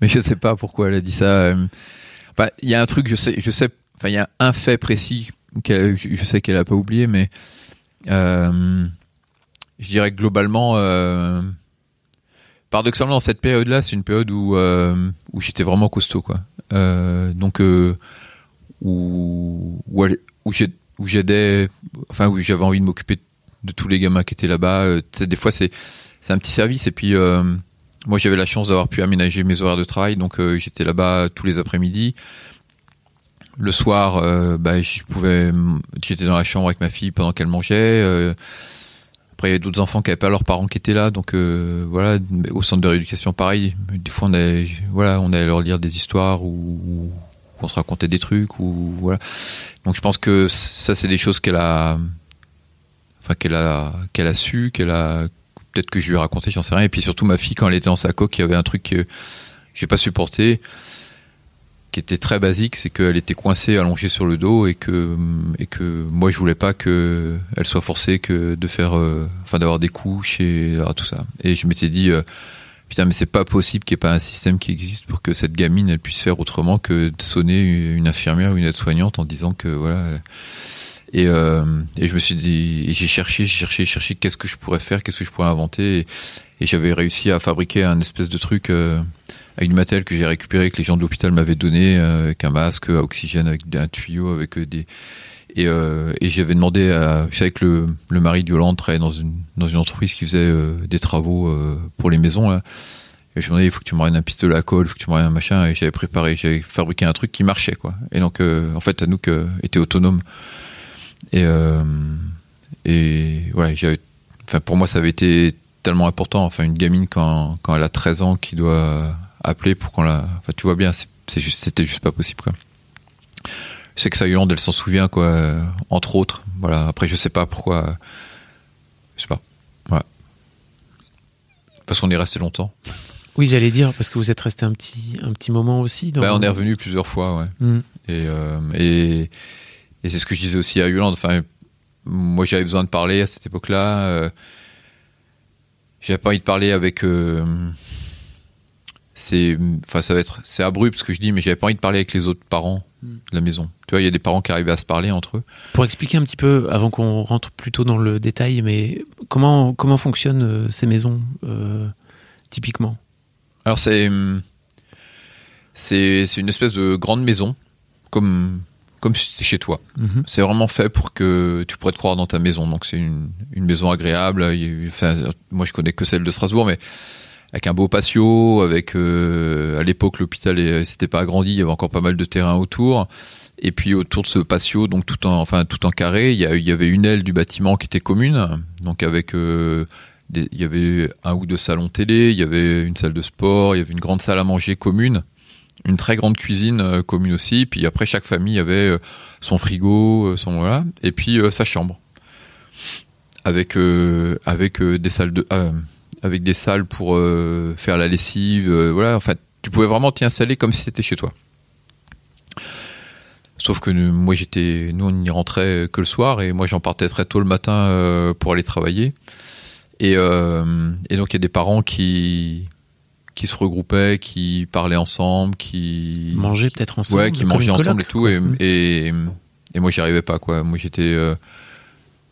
Mais je sais pas pourquoi elle a dit ça. euh. Enfin, il y a un truc, je sais, je sais. Enfin, il y a un fait précis qu'elle, je sais qu'elle a pas oublié, mais euh, je dirais que globalement, euh, paradoxalement, dans cette période-là, c'est une période où euh, où j'étais vraiment costaud, quoi. Euh, donc où où, où enfin où j'avais envie de m'occuper de tous les gamins qui étaient là-bas. Des fois, c'est c'est un petit service et puis. moi, j'avais la chance d'avoir pu aménager mes horaires de travail, donc j'étais là-bas tous les après-midi. Le soir, euh, bah, je pouvais, j'étais dans la chambre avec ma fille pendant qu'elle mangeait. euh, après, il y avait d'autres enfants qui n'avaient pas leurs parents qui étaient là, donc euh, voilà. Au centre de rééducation, pareil. Des fois, on allait, voilà, on allait leur lire des histoires ou, on se racontait des trucs ou voilà. Donc, je pense que ça, c'est des choses qu'elle a, enfin qu'elle a, qu'elle a su, qu'elle a, peut-être que je lui ai raconté, j'en sais rien. Et puis surtout, ma fille, quand elle était en saco, il y avait un truc que j'ai pas supporté qui était très basique, c'est qu'elle était coincée, allongée sur le dos et que et que moi je voulais pas que elle soit forcée que de faire, euh, enfin d'avoir des couches et tout ça. Et je m'étais dit euh, putain mais c'est pas possible qu'il n'y ait pas un système qui existe pour que cette gamine elle puisse faire autrement que de sonner une infirmière ou une aide-soignante en disant que voilà. Et, euh, et je me suis dit, j'ai cherché, j'ai cherché, cherché qu'est-ce que je pourrais faire, qu'est-ce que je pourrais inventer, et, et j'avais réussi à fabriquer un espèce de truc avec du matériel que j'ai récupéré que les gens de l'hôpital m'avaient donné euh, avec un masque à oxygène avec un tuyau avec euh, des et, euh, et j'avais demandé à je savais que le, le mari de Yolande travaillait dans une dans une entreprise qui faisait des travaux pour les maisons là et je me demandais il faut que tu m'emmènes un pistolet à colle il faut que tu m'emmènes un machin et j'avais préparé j'avais fabriqué un truc qui marchait quoi. Et donc en fait Anouk était autonome. Et et voilà j'avais enfin pour moi ça avait été tellement important enfin une gamine quand quand elle a 13 ans qui doit appeler pour qu'on la. Enfin, tu vois bien, c'est juste, c'était juste pas possible, quoi. Je sais que ça, Yolande, elle s'en souvient, quoi, euh, entre autres. Voilà. Après, je sais pas pourquoi. Je sais pas. Voilà. Parce qu'on est resté longtemps. Oui, j'allais dire, parce que vous êtes resté un petit, un petit moment aussi. Dans... Ben, on est revenu plusieurs fois, ouais. Mm. Et, euh, et, et c'est ce que je disais aussi à Yolande. Enfin, moi, j'avais besoin de parler à cette époque-là. Euh, j'avais pas envie de parler avec. C'est enfin ça va être c'est abrupt ce que je dis mais j'avais pas envie de parler avec les autres parents hmm. de la maison tu vois il y a des parents qui arrivaient à se parler entre eux pour expliquer un petit peu avant qu'on rentre plutôt dans le détail mais comment comment fonctionnent euh, ces maisons euh, typiquement? Alors c'est c'est c'est une espèce de grande maison comme comme si c'était chez toi. Mm-hmm. C'est vraiment fait pour que tu pourrais te croire dans ta maison. Donc c'est une, une maison agréable. Enfin, moi je connais que celle de Strasbourg, mais avec un beau patio, avec euh, à l'époque l'hôpital s'était pas agrandi, il y avait encore pas mal de terrain autour. Et puis autour de ce patio, donc tout en enfin tout en carré, il y, avait une aile du bâtiment qui était commune, donc avec euh, il y avait un ou deux salons télé, il y avait une salle de sport, il y avait une grande salle à manger commune, une très grande cuisine euh, commune aussi. Puis après chaque famille avait son frigo, son voilà, et puis sa chambre avec avec des salles de avec des salles pour euh, faire la lessive. Euh, voilà, en fait, tu pouvais vraiment t'y installer comme si c'était chez toi. Sauf que moi j'étais, nous on n'y rentrait que le soir et moi j'en partais très tôt le matin euh, pour aller travailler. Et, et donc il y a des parents qui qui se regroupaient, qui parlaient ensemble, qui mangeaient peut-être ensemble. Ouais, qui mangeaient ensemble et tout. Et, et, et, moi j'y arrivais pas quoi. Moi j'étais,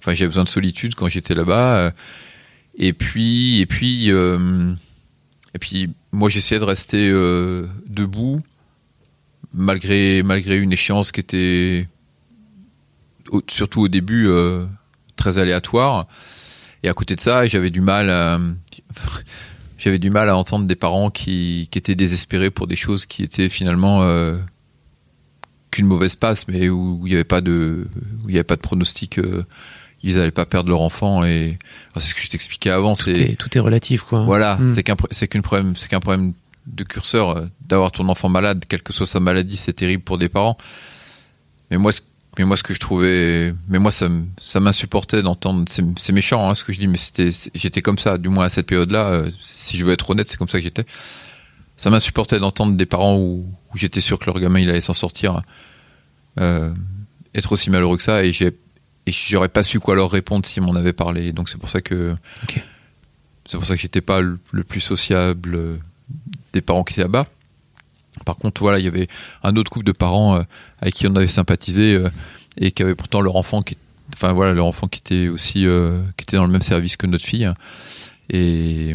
enfin j'avais besoin de solitude quand j'étais là-bas. Et puis, et puis, euh, et puis, moi, j'essayais de rester euh, debout malgré malgré une échéance qui était surtout au début euh, très aléatoire. Et à côté de ça, j'avais du mal à j'avais du mal à entendre des parents qui, étaient désespérés pour des choses qui étaient finalement qu'une mauvaise passe, mais où il n'y avait pas de où il y avait pas de pronostic ils n'allaient pas perdre leur enfant et c'est ce que je t'expliquais avant. Tout est, tout est relatif quoi. Voilà, hmm. c'est qu'un c'est problème, c'est qu'un problème de curseur euh, d'avoir ton enfant malade, quelle que soit sa maladie, c'est terrible pour des parents. Mais moi, mais moi ce que je trouvais, mais moi ça ça m'insupportait d'entendre. C'est méchant hein, ce que je dis, mais c'était j'étais comme ça, du moins à cette période-là. Euh, si je veux être honnête, c'est comme ça que j'étais. Ça m'insupportait d'entendre des parents où, où j'étais sûr que leur gamin il allait s'en sortir, euh, être aussi malheureux que ça, et j'ai et j'aurais pas su quoi leur répondre s'ils m'en avaient parlé. Donc c'est pour ça que c'est pour ça que j'étais pas le, plus sociable euh, des parents qui étaient là-bas. Par contre, voilà, il y avait un autre couple de parents euh, avec qui on avait sympathisé euh, et qui avaient pourtant leur enfant qui, enfin voilà, leur enfant qui était aussi qui était dans le même service que notre fille. Et,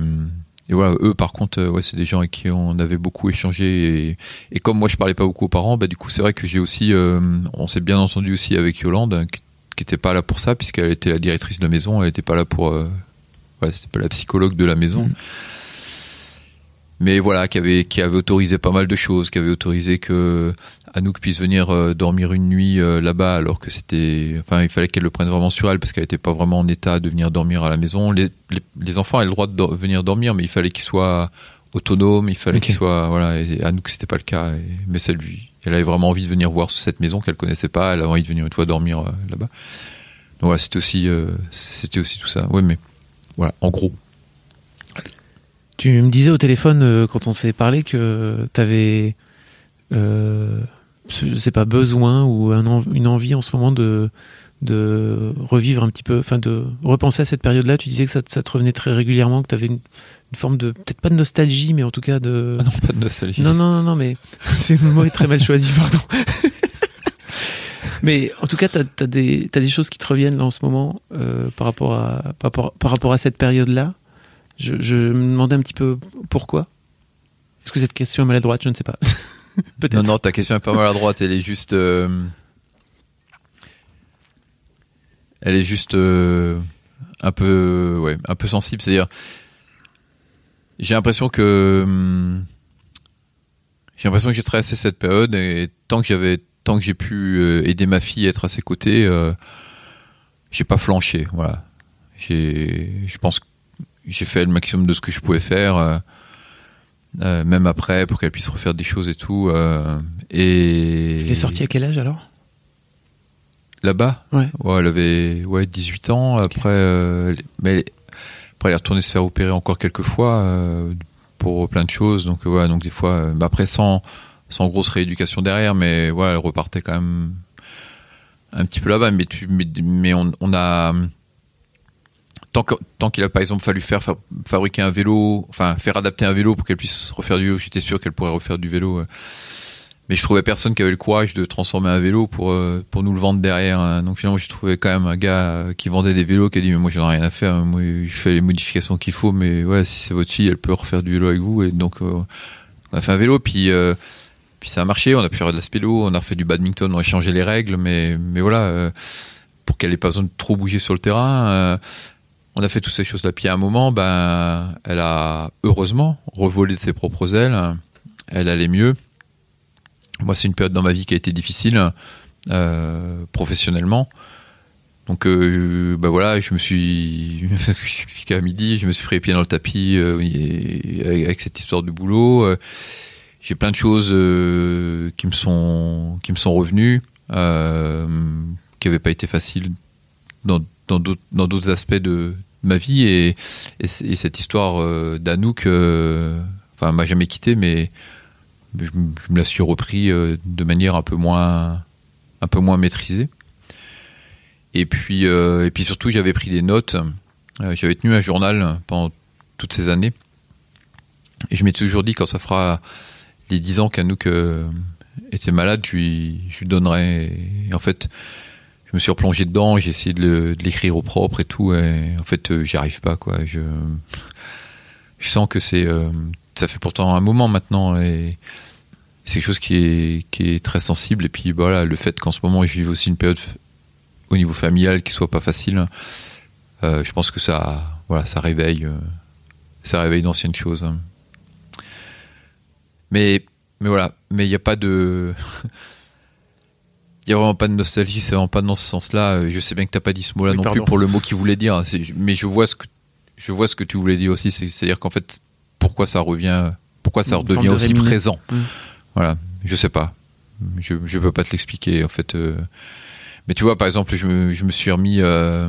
et voilà, eux par contre, ouais, c'est des gens avec qui on avait beaucoup échangé. Et, et, comme moi je parlais pas beaucoup aux parents, bah du coup c'est vrai que j'ai aussi, on s'est bien entendu aussi avec Yolande, qui qui n'était pas là pour ça, puisqu'elle était la directrice de la maison, elle n'était pas là pour. Euh, ouais, c'était pas la psychologue de la maison. Mm. mais voilà, qui avait qui avait autorisé pas mal de choses, qui avait autorisé que Anouk puisse venir euh, dormir une nuit euh, là-bas, alors que c'était, enfin, il fallait qu'elle le prenne vraiment sur elle parce qu'elle n'était pas vraiment en état de venir dormir à la maison. Les, les, les enfants avaient le droit de do- venir dormir, mais il fallait qu'ils soient autonomes, il fallait Ok. qu'ils soient, voilà. Et Anouk, c'était pas le cas, et- mais c'est lui. Elle avait vraiment envie de venir voir cette maison qu'elle connaissait pas. Elle avait envie de venir une fois dormir euh, là-bas. Donc voilà, c'était aussi, euh, c'était aussi tout ça. Ouais, mais voilà, en gros. Tu me disais au téléphone euh, quand on s'est parlé que tu avais, je sais pas, besoin ou un une envie en ce moment de, de revivre un petit peu, enfin de repenser à cette période-là. Tu disais que ça, te- ça te revenait très régulièrement, que tu avais une, une forme de, peut-être pas de nostalgie, mais en tout cas de. Ah non, pas de nostalgie. Non, non, non, non, mais c'est le mot est très mal choisi, pardon. mais en tout cas, tu as, des, t'as des choses qui te reviennent là en ce moment euh, par, rapport à, par, rapport, par rapport à cette période-là. Je, je me demandais un petit peu pourquoi. Est-ce que cette question est maladroite Je ne sais pas. Peut-être. Non, non, ta question est pas mal à droite. Elle est juste. euh, Elle est juste euh, un peu, ouais, un peu sensible. C'est-à-dire, j'ai l'impression que hum, j'ai l'impression que j'ai traversé cette période et tant que j'avais, tant que j'ai pu euh, aider ma fille à être à ses côtés, euh, j'ai pas flanché. Voilà. J'ai, je pense que j'ai fait le maximum de ce que je pouvais faire. euh, euh, même après pour qu'elle puisse refaire des choses et tout et Elle est sortie à quel âge alors? Là-bas? Ouais. ouais elle avait ouais 18 ans après mais elle est retournée se faire opérer encore quelques fois euh, pour plein de choses donc euh, voilà donc des fois euh, bah, après sans sans grosse rééducation derrière mais voilà elle repartait quand même un petit peu là-bas mais tu mais, mais on, a tant qu'il a par exemple fallu faire fa- fabriquer un vélo, enfin faire adapter un vélo pour qu'elle puisse refaire du vélo, j'étais sûr qu'elle pourrait refaire du vélo. Mais je trouvais personne qui avait le courage de transformer un vélo pour euh, pour nous le vendre derrière. hein. Donc finalement j'ai trouvé quand même un gars euh, qui vendait des vélos qui a dit mais moi j'en ai rien à faire, moi je fais les modifications qu'il faut, mais ouais si c'est votre fille elle peut refaire du vélo avec vous et donc euh, on a fait un vélo puis euh, puis ça a marché, on a pu faire de la spélo, on a fait du badminton, on a changé les règles, mais mais voilà euh, pour qu'elle ait pas besoin de trop bouger sur le terrain. euh, on a fait toutes ces choses-là. Puis à un moment, ben, elle a heureusement revolé de ses propres ailes. Elle allait mieux. Moi, c'est une période dans ma vie qui a été difficile euh, professionnellement. Donc, euh, ben voilà, je me suis, ce que j'expliquais à midi, je me suis pris les pieds dans le tapis euh, avec, cette histoire de boulot. Euh, J'ai plein de choses qui me sont qui me sont revenues, qui n'avaient pas été faciles dans d'autres aspects de ma vie et, cette histoire d'Anouk enfin m'a jamais quitté mais je, me la suis repris euh, de manière un peu moins un peu moins maîtrisée. Et puis euh, et puis surtout j'avais pris des notes Euh, j'avais tenu un journal pendant toutes ces années. Et je m'étais toujours dit quand ça fera les 10 ans qu'Anouk était malade je lui, je donnerai. En fait je me suis replongé dedans, j'ai essayé de l'écrire au propre et tout, en fait, j'y arrive pas. Je, sens que c'est, ça fait pourtant un moment maintenant, et c'est quelque chose qui est, qui est très sensible, et puis voilà, le fait qu'en ce moment, je vive aussi une période au niveau familial qui soit pas facile, euh, je pense que ça, voilà, ça réveille, euh, ça réveille d'anciennes choses. hein. Mais, mais voilà, mais il n'y a pas de, il y a vraiment pas de nostalgie, c'est vraiment pas dans ce sens-là. Je sais bien que t'as pas dit ce mot-là Oui, non pardon. plus pour le mot qu'il voulait dire, c'est- mais je vois ce que je vois ce que tu voulais dire aussi, c'est- c'est-à-dire qu'en fait, pourquoi ça revient, pourquoi ça redevient de aussi présent. Mm. Voilà, je sais pas, je je peux pas te l'expliquer en fait. euh. Mais tu vois, par exemple, je me, je me suis remis, euh,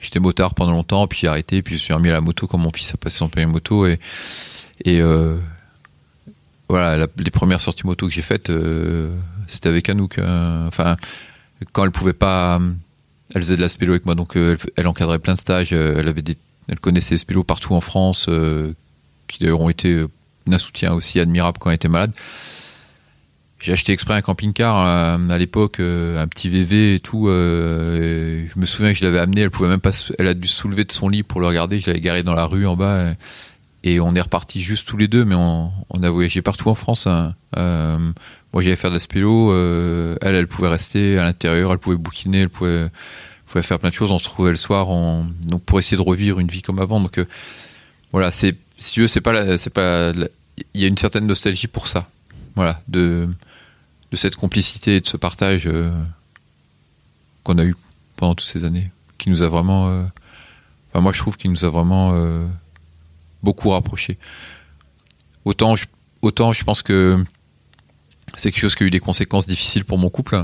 j'étais motard pendant longtemps, puis j'ai arrêté, puis je suis remis à la moto quand mon fils a passé son permis moto et et euh, voilà, la- les premières sorties moto que j'ai faites, c'était avec Anouk. euh, enfin, quand elle pouvait pas, elle faisait de la spélo avec moi, donc elle, elle encadrait plein de stages. elle avait des, elle connaissait les spélos partout en France, qui d'ailleurs ont été euh, un soutien aussi admirable quand elle était malade. J'ai acheté exprès un camping-car euh, à l'époque, euh, un petit VV et tout. euh, je me souviens que je l'avais amené, elle pouvait même pas, elle a dû se soulever de son lit pour le regarder. Je l'avais garé dans la rue en bas. Et, on est repartis juste tous les deux, mais on, a voyagé partout en France. hein. Euh, moi, j'allais faire de la spélo. euh, elle, elle pouvait rester à l'intérieur. Elle pouvait bouquiner. Elle pouvait, faire plein de choses. On se trouvait le soir, pour essayer de revivre une vie comme avant. Donc euh, voilà, c'est si tu veux, c'est pas c'est pas il y a une certaine nostalgie pour ça. Voilà, de, de cette complicité et de ce partage euh, qu'on a eu pendant toutes ces années, qui nous a vraiment. euh, enfin, moi, je trouve qu'il nous a vraiment euh, beaucoup rapprochés. Autant, je, autant, je pense que c'est quelque chose qui a eu des conséquences difficiles pour mon couple.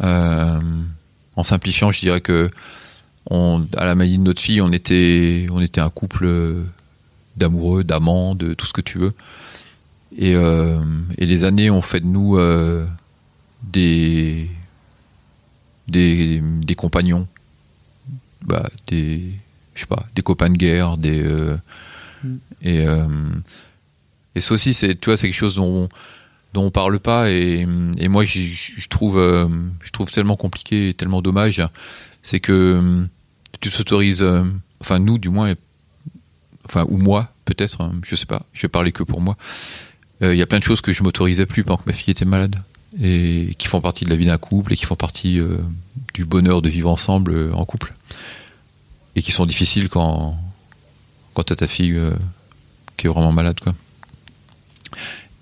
En simplifiant, je dirais que à la maladie de notre fille, on était, on était un couple d'amoureux, d'amants, de tout ce que tu veux. Et, euh, et les années ont fait de nous euh, des, des, des compagnons, bah, des, je sais pas, des copains de guerre, des, euh, Mm. et, et ça aussi, c'est, tu vois, c'est quelque chose dont, dont on parle pas. Et, et moi, je trouve, euh, je trouve tellement compliqué et tellement dommage, c'est que euh, tu t'autorises, euh, enfin nous du moins, enfin ou moi peut-être, hein, je sais pas, je vais parler que pour moi. Euh, Il y a plein de choses que je m'autorisais plus pendant que ma fille était malade et qui font partie de la vie d'un couple et qui font partie euh, du bonheur de vivre ensemble euh, en couple et qui sont difficiles quand quand t'as ta fille qui est vraiment malade quoi.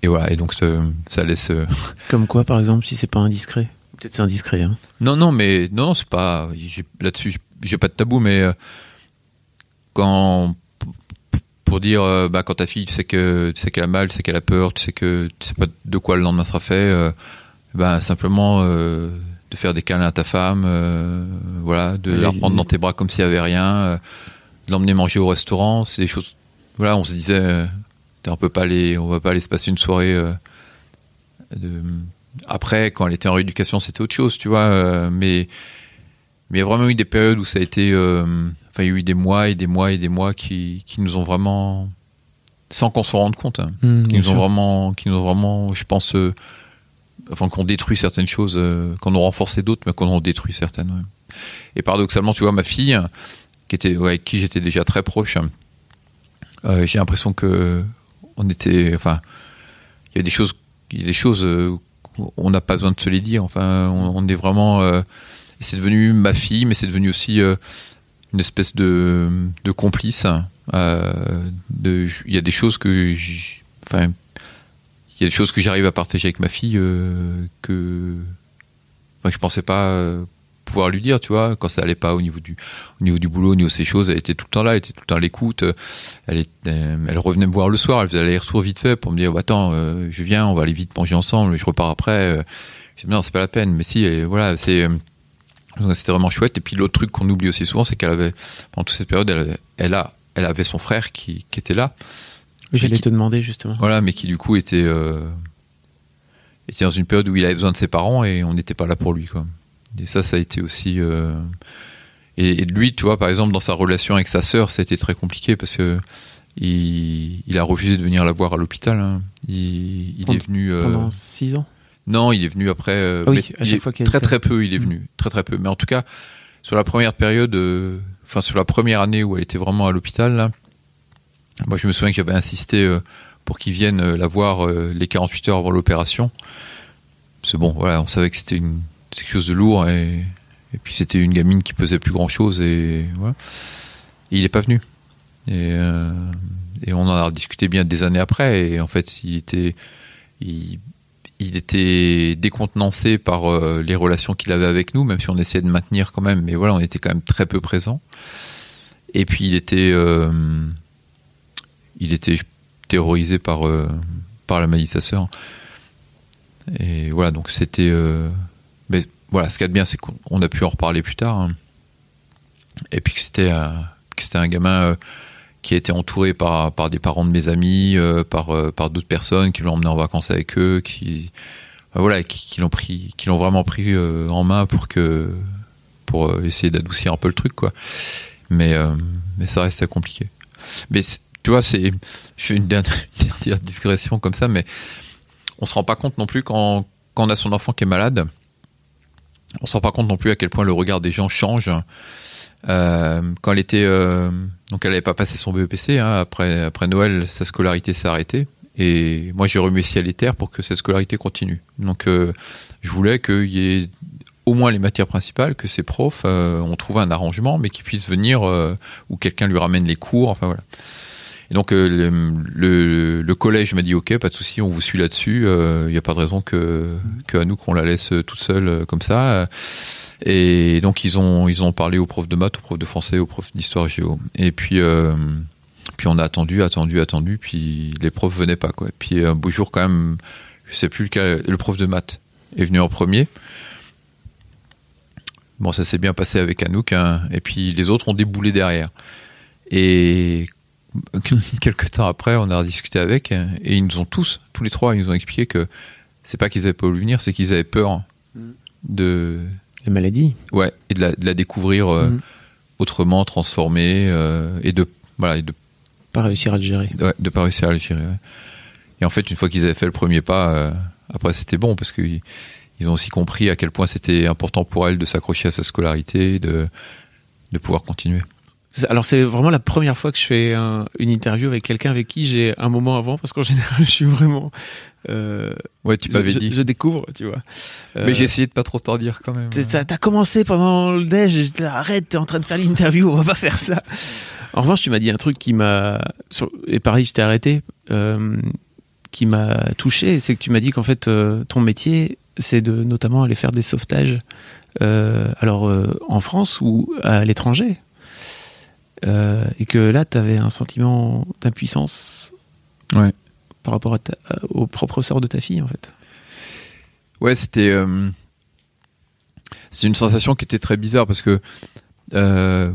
Et voilà, et donc ça, ça laisse. Comme quoi, par exemple, si c'est pas indiscret Peut-être c'est indiscret. Hein. Non, non, mais non, c'est pas. Là-dessus, j'ai- j'ai pas de tabou, mais euh, quand pour dire, euh, bah, quand ta fille, tu sais que tu sais qu'elle a mal, tu sais qu'elle a peur, tu sais que tu sais pas de quoi le lendemain sera fait, euh, ben simplement euh, de faire des câlins à ta femme, euh, voilà, de Oui, la oui. reprendre dans tes bras comme s'il y avait rien, de l'emmener manger au restaurant, c'est des choses. Voilà, on se disait, on peut pas aller, on va pas aller se passer une soirée. de, après, quand elle était en rééducation, c'était autre chose, tu vois. mais mais il y a vraiment eu des périodes où ça a été. Enfin, il y a eu des mois et des mois et des mois qui, qui nous ont vraiment, sans qu'on s'en rende compte, hein, Mmh, qui nous ont vraiment, qui nous ont vraiment, je pense, euh, enfin, qu'on détruit certaines choses, euh, qu'on a renforcé d'autres, mais qu'on en détruit certaines. ouais. Et paradoxalement, tu vois, ma fille, qui était, ouais, avec qui j'étais déjà très proche, euh, j'ai l'impression que on était, enfin, il y a des choses, il y a des choses, euh, on n'a pas besoin de se les dire. Enfin, on, on est vraiment, c'est devenu ma fille, mais c'est devenu aussi une espèce de, de complice. euh, il y a des choses que, enfin, il y a des choses que j'arrive à partager avec ma fille euh, que moi je pensais pas euh, pouvoir lui dire, tu vois, quand ça allait pas au niveau du au niveau du boulot, au niveau de ces choses, elle était tout le temps là, elle était tout le temps à l'écoute. Elle, elle revenait me voir le soir, elle faisait aller-retour vite fait pour me dire, bah, attends, je viens, on va aller vite manger ensemble, je repars après. Je dis, non, c'est pas la peine. Mais si, et voilà, c'est c'était vraiment chouette. Et puis l'autre truc qu'on oublie aussi souvent, c'est qu'elle avait pendant toute cette période, elle, avait- elle a, elle avait son frère qui, qui était là. J'allais te demander justement. Voilà, mais qui du coup était, euh, était dans une période où il avait besoin de ses parents et on n'était pas là pour lui. Quoi. Et ça, ça a été aussi. euh, Et, et lui, tu vois, par exemple, dans sa relation avec sa sœur, ça a été très compliqué parce que il, il a refusé de venir la voir à l'hôpital. hein. Il, il Pendant- est venu. euh, Pendant 6 ans non, il est venu après. euh, oui, mais à chaque il est- fois qu'elle très très peu, il est venu, très très peu. Mais en tout cas, sur la première période, euh, enfin sur la première année où elle était vraiment à l'hôpital, là, moi je me souviens que j'avais insisté euh, pour qu'il vienne la voir les 48 heures avant l'opération. C'est bon, voilà, on savait que c'était une quelque chose de lourd et, et puis c'était une gamine qui pesait plus grand chose et voilà. Et il est pas venu. Et, euh, et on en a discuté bien des années après et en fait il était il, il était décontenancé par euh, les relations qu'il avait avec nous, même si on essayait de maintenir quand même. Mais voilà, on était quand même très peu présents. Et puis il était, euh, il était terrorisé par euh, par la maladie de sa sœur. Et voilà, donc c'était. mais voilà, ce qu'il y a de bien, c'est qu'on on a pu en reparler plus tard. hein. Et puis que c'était que c'était un gamin. Qui a été entouré par, par des parents de mes amis, euh, par, euh, par d'autres personnes qui l'ont emmené en vacances avec eux, qui, voilà, qui, l'ont pris, qui l'ont vraiment pris euh, en main pour que, pour essayer d'adoucir un peu le truc, quoi. Mais, mais ça restait compliqué. Mais tu vois, c'est, je fais une dernière, une dernière digression comme ça, mais on se rend pas compte non plus quand, quand on a son enfant qui est malade, on se rend pas compte non plus à quel point le regard des gens change. Euh, quand elle était, euh, donc elle n'avait pas passé son BEPC. hein, après, après Noël, sa scolarité s'est arrêtée. Et moi, j'ai remis ciel et terre pour que cette scolarité continue. Donc, euh, je voulais qu'il y ait au moins les matières principales, que ces profs euh, ont trouvé un arrangement, mais qu'ils puissent venir euh, ou quelqu'un lui ramène les cours. Enfin voilà. Et donc le, collège m'a dit ok, pas de souci, on vous suit là-dessus. Il n'y a pas de raison que, à nous qu'on la laisse toute seule comme ça. Et donc ils ont ils ont parlé aux profs de maths, aux profs de français, aux profs d'histoire géo. Et puis euh, puis on a attendu, attendu, attendu, puis les profs venaient pas quoi. Puis un beau jour quand même, je sais plus lequel, le prof de maths est venu en premier. Bon, ça s'est bien passé avec Anouk, hein, et puis les autres ont déboulé derrière. Et quelques temps après, on a rediscuté avec, et ils nous ont tous, tous les trois, ils nous ont expliqué que c'est pas qu'ils avaient pas voulu venir, c'est qu'ils avaient peur de. La maladie Ouais, et de la, de la découvrir euh, Mhm. autrement, transformée, euh, et de. Voilà, et de Pas réussir à le gérer. Ouais, de pas réussir à le gérer. ouais. Et en fait, une fois qu'ils avaient fait le premier pas, euh, après c'était bon parce qu'ils ils ont aussi compris à quel point c'était important pour elle de s'accrocher à sa scolarité, de, de pouvoir continuer. Alors c'est vraiment la première fois que je fais un- une interview avec quelqu'un avec qui j'ai un moment avant parce qu'en général je suis vraiment euh, Ouais, tu je, m'avais je- dit. je découvre tu vois Euh, Mais j'ai essayé de pas trop t'en dire quand même. ça- t'as commencé pendant le déj là, arrête t'es en train de faire l'interview on va pas faire ça en revanche tu m'as dit un truc qui m'a et pareil je t'ai arrêté euh, qui m'a touché c'est que tu m'as dit qu'en fait ton métier c'est de notamment aller faire des sauvetages alors en France ou à l'étranger et que là tu avais un sentiment d'impuissance Ouais. Par rapport ta- au propre sort de ta fille en fait. Ouais, c'était euh, c'est une sensation qui était très bizarre parce que euh,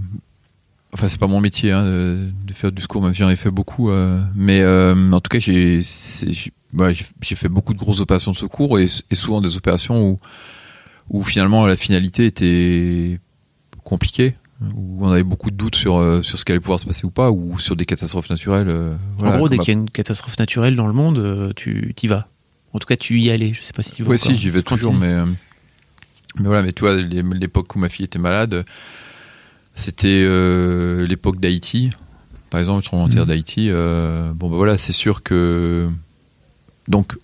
enfin c'est pas mon métier hein, de, faire du secours même si j'en ai fait beaucoup euh, mais euh, en tout cas j'ai fait beaucoup de grosses opérations de secours et, et souvent des opérations où où finalement la finalité était compliquée où on avait beaucoup de doutes sur euh, sur ce qui allait pouvoir se passer ou pas ou sur des catastrophes naturelles euh, voilà, en gros, dès qu'il y a une catastrophe naturelle dans le monde, euh, tu y vas. En tout cas, tu y allais. Je sais pas si tu vas encore. si, j'y vais toujours, mais, mais voilà, mais tu vois, l'é- l'époque où ma fille était malade, c'était euh, l'époque d'Haïti, par exemple, de terre Mhm. d'Haïti. euh, bon, ben voilà, c'est sûr que. Donc,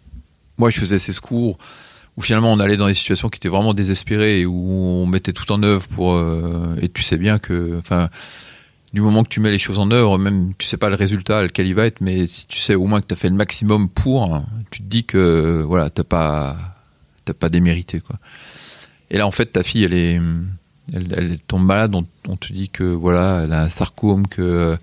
moi, je faisais ces secours où finalement on allait dans des situations qui étaient vraiment désespérées et où on mettait tout en œuvre pour. euh, et tu sais bien que. Enfin. Du moment que tu mets les choses en œuvre, même tu sais pas le résultat lequel il va être, mais si tu sais au moins que tu as fait le maximum pour, tu te dis que voilà, t'as pas t'as pas démérité quoi. Et là en fait ta fille elle est elle, tombe malade, on, on te dit que voilà, elle a un sarcome que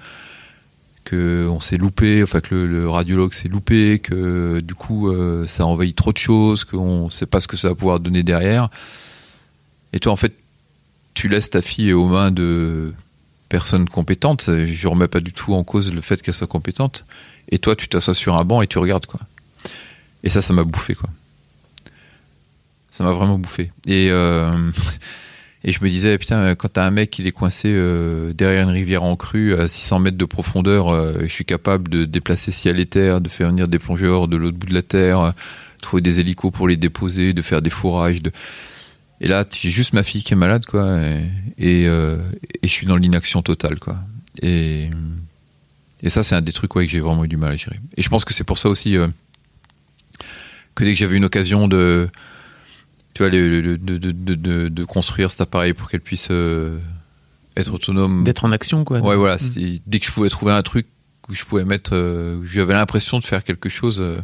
que on s'est loupé, enfin que le, radiologue s'est loupé, que du coup euh, ça envahit trop de choses, qu'on sait pas ce que ça va pouvoir donner derrière. Et toi en fait tu laisses ta fille aux mains de personnes compétentes. Je remets pas du tout en cause le fait qu'elle soit compétente. Et toi tu t'assois sur un banc et tu regardes quoi. Et ça ça m'a bouffé quoi. Ça m'a vraiment bouffé. Et euh, et je me disais putain quand t'as un mec qui est coincé euh, derrière une rivière en crue à 600 mètres de profondeur, euh, je suis capable de déplacer ciel et terre, de faire venir des plongeurs de l'autre bout de la terre, euh, trouver des hélicos pour les déposer, de faire des fourrages, de et là, j'ai juste ma fille qui est malade, quoi, et, et, euh, je suis dans l'inaction totale, quoi. Et, et ça, c'est un des trucs ouais, que j'ai vraiment eu du mal à gérer. Et je pense que c'est pour ça aussi euh, que dès que j'avais une occasion de, tu vois, le- le- de, de, de, construire cet appareil pour qu'elle puisse euh, être autonome. D'être en action, quoi. Ouais, voilà. Mm. Dès que je pouvais trouver un truc où je pouvais mettre, euh, où j'avais l'impression de faire quelque chose, euh,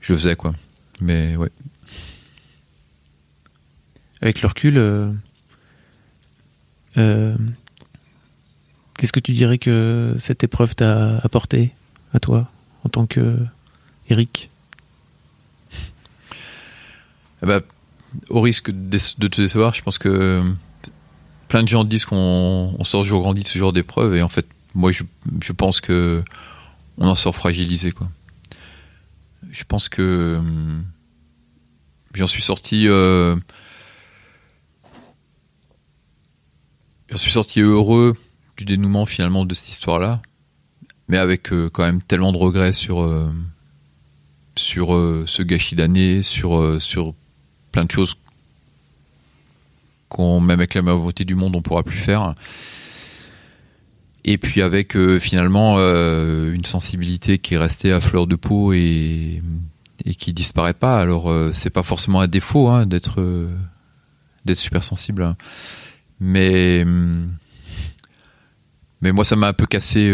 je le faisais, quoi. Mais ouais. Avec le recul, qu'est-ce que tu dirais que cette épreuve t'a apporté à toi en tant que Eric? Eh ben, au risque de, te décevoir, je pense que euh, plein de gens disent qu'on on sort toujours grandi de ce genre d'épreuve, et en fait, moi, je, je pense que on en sort fragilisé, quoi. Je pense que hum, j'en suis sorti. euh, suis sorti heureux du dénouement finalement de cette histoire-là, mais avec euh, quand même tellement de regrets sur euh, sur euh, ce gâchis d'années, sur euh, sur plein de choses qu'on même avec la volonté du monde on pourra plus faire. Et puis avec euh, finalement euh, une sensibilité qui est restée à fleur de peau et, et qui disparaît pas. Alors euh, c'est pas forcément un défaut hein, d'être super sensible, mais moi, ça m'a un peu cassé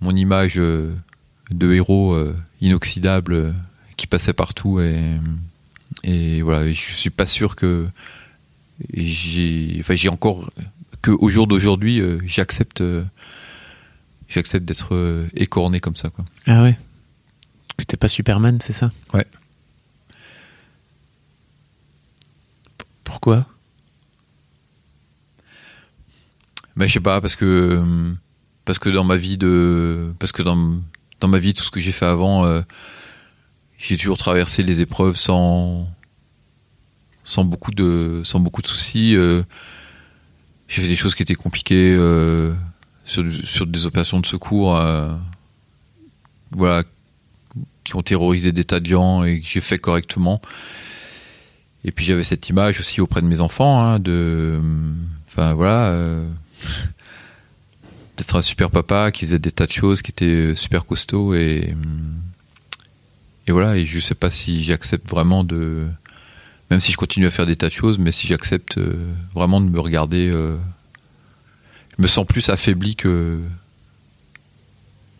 mon image de héros inoxydable qui passait partout et voilà. Je suis pas sûr que j'ai, enfin, j'ai encore que au jour d'aujourd'hui, euh, j'accepte, euh, j'accepte d'être euh, écorné comme ça, quoi. Ah ouais. Que t'es pas Superman, c'est ça? Ouais. P- Pourquoi? Mais je sais pas parce que parce que dans ma vie de parce que dans dans ma vie tout ce que j'ai fait avant j'ai toujours traversé les épreuves sans sans beaucoup de sans beaucoup de soucis euh, j'ai fait des choses qui étaient compliquées euh, sur sur des opérations de secours euh, voilà qui ont terrorisé des tas de gens et que j'ai fait correctement. Et puis j'avais cette image aussi auprès de mes enfants hein, de enfin voilà d'être un super papa qui faisait des tas de choses, qui était super costaud et et voilà. Et je sais pas si j'accepte vraiment de, même si je continue à faire des tas de choses, mais si j'accepte euh, vraiment de me regarder, euh, je me sens plus affaibli que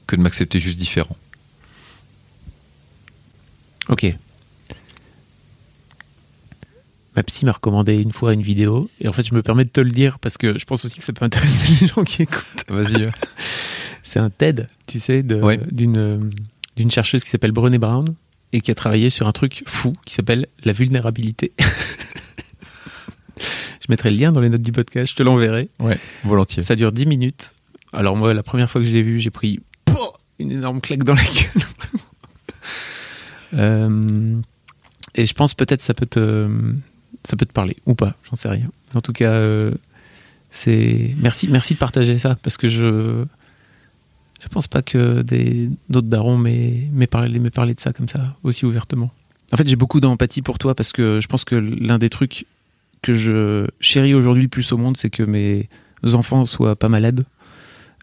que de m'accepter juste différent. Ok. Ma psy m'a recommandé une fois une vidéo, et en fait, je me permets de te le dire parce que je pense aussi que ça peut intéresser les gens qui écoutent. Vas-y. C'est un TED, tu sais, d'une euh, d'une chercheuse qui s'appelle Brené Brown et qui a travaillé sur un truc fou qui s'appelle la vulnérabilité. je mettrai le lien dans les notes du podcast, je te l'enverrai. ouais, volontiers. Ça dure 10 minutes. Alors moi, la première fois que je l'ai vu, j'ai pris une énorme claque dans la gueule. Euh, et je pense peut-être ça peut te ça peut te parler ou pas, j'en sais rien. En tout cas, euh, c'est merci merci de partager ça parce que je je pense pas que d'autres darons m'aient m'aient parlé m'aient parlé de ça comme ça aussi ouvertement. En fait, j'ai beaucoup d'empathie pour toi parce que je pense que l'un des trucs que je chéris aujourd'hui le plus au monde, c'est que mes enfants soient pas malades,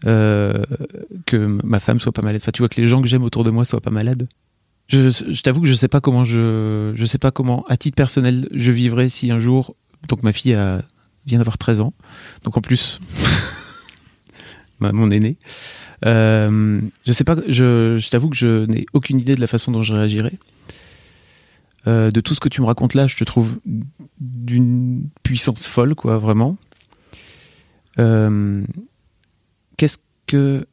euh, que ma femme soit pas malade. Enfin, tu vois que les gens que j'aime autour de moi soient pas malades. Je, t'avoue que je sais pas comment je, je sais pas comment, à titre personnel, je vivrais si un jour, donc ma fille vient d'avoir 13 ans, donc en plus, mon aîné, euh, je sais pas, je, t'avoue que je n'ai aucune idée de la façon dont je réagirais. Euh, de tout ce que tu me racontes là, je te trouve d'une puissance folle, quoi, vraiment. Euh, qu'est-ce que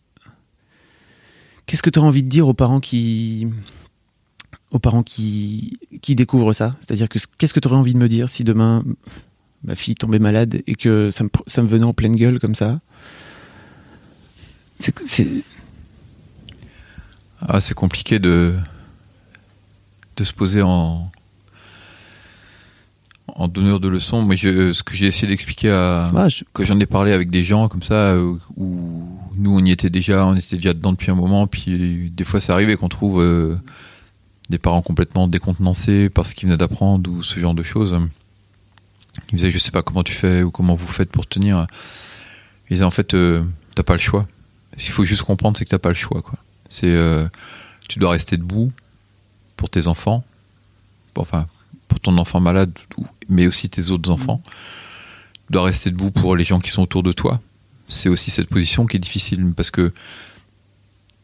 qu'est-ce que tu as envie de dire aux parents qui aux parents qui qui découvrent ça? C'est-à-dire que qu'est-ce que tu aurais envie de me dire si demain ma fille tombait malade et que ça me venait en pleine gueule comme ça? C'est Ah, compliqué de de se poser en en donneur de leçons. Moi, je, ce que j'ai essayé d'expliquer à ouais, je- quand j'en ai parlé avec des gens comme ça euh, où nous on y était déjà, on était déjà dedans depuis un moment, puis des fois ça arrive et qu'on trouve euh, des parents complètement décontenancés par ce qu'ils venaient d'apprendre ou ce genre de choses. Ils me disaient je sais pas comment tu fais ou comment vous faites pour tenir. Ils disaient en fait euh, t'as pas le choix. Qu'il faut juste comprendre c'est que t'as pas le choix quoi. C'est euh, tu dois rester debout pour tes enfants, enfin pour ton enfant malade, mais aussi tes autres enfants. Tu dois rester debout pour les gens qui sont autour de toi. C'est aussi cette position qui est difficile parce que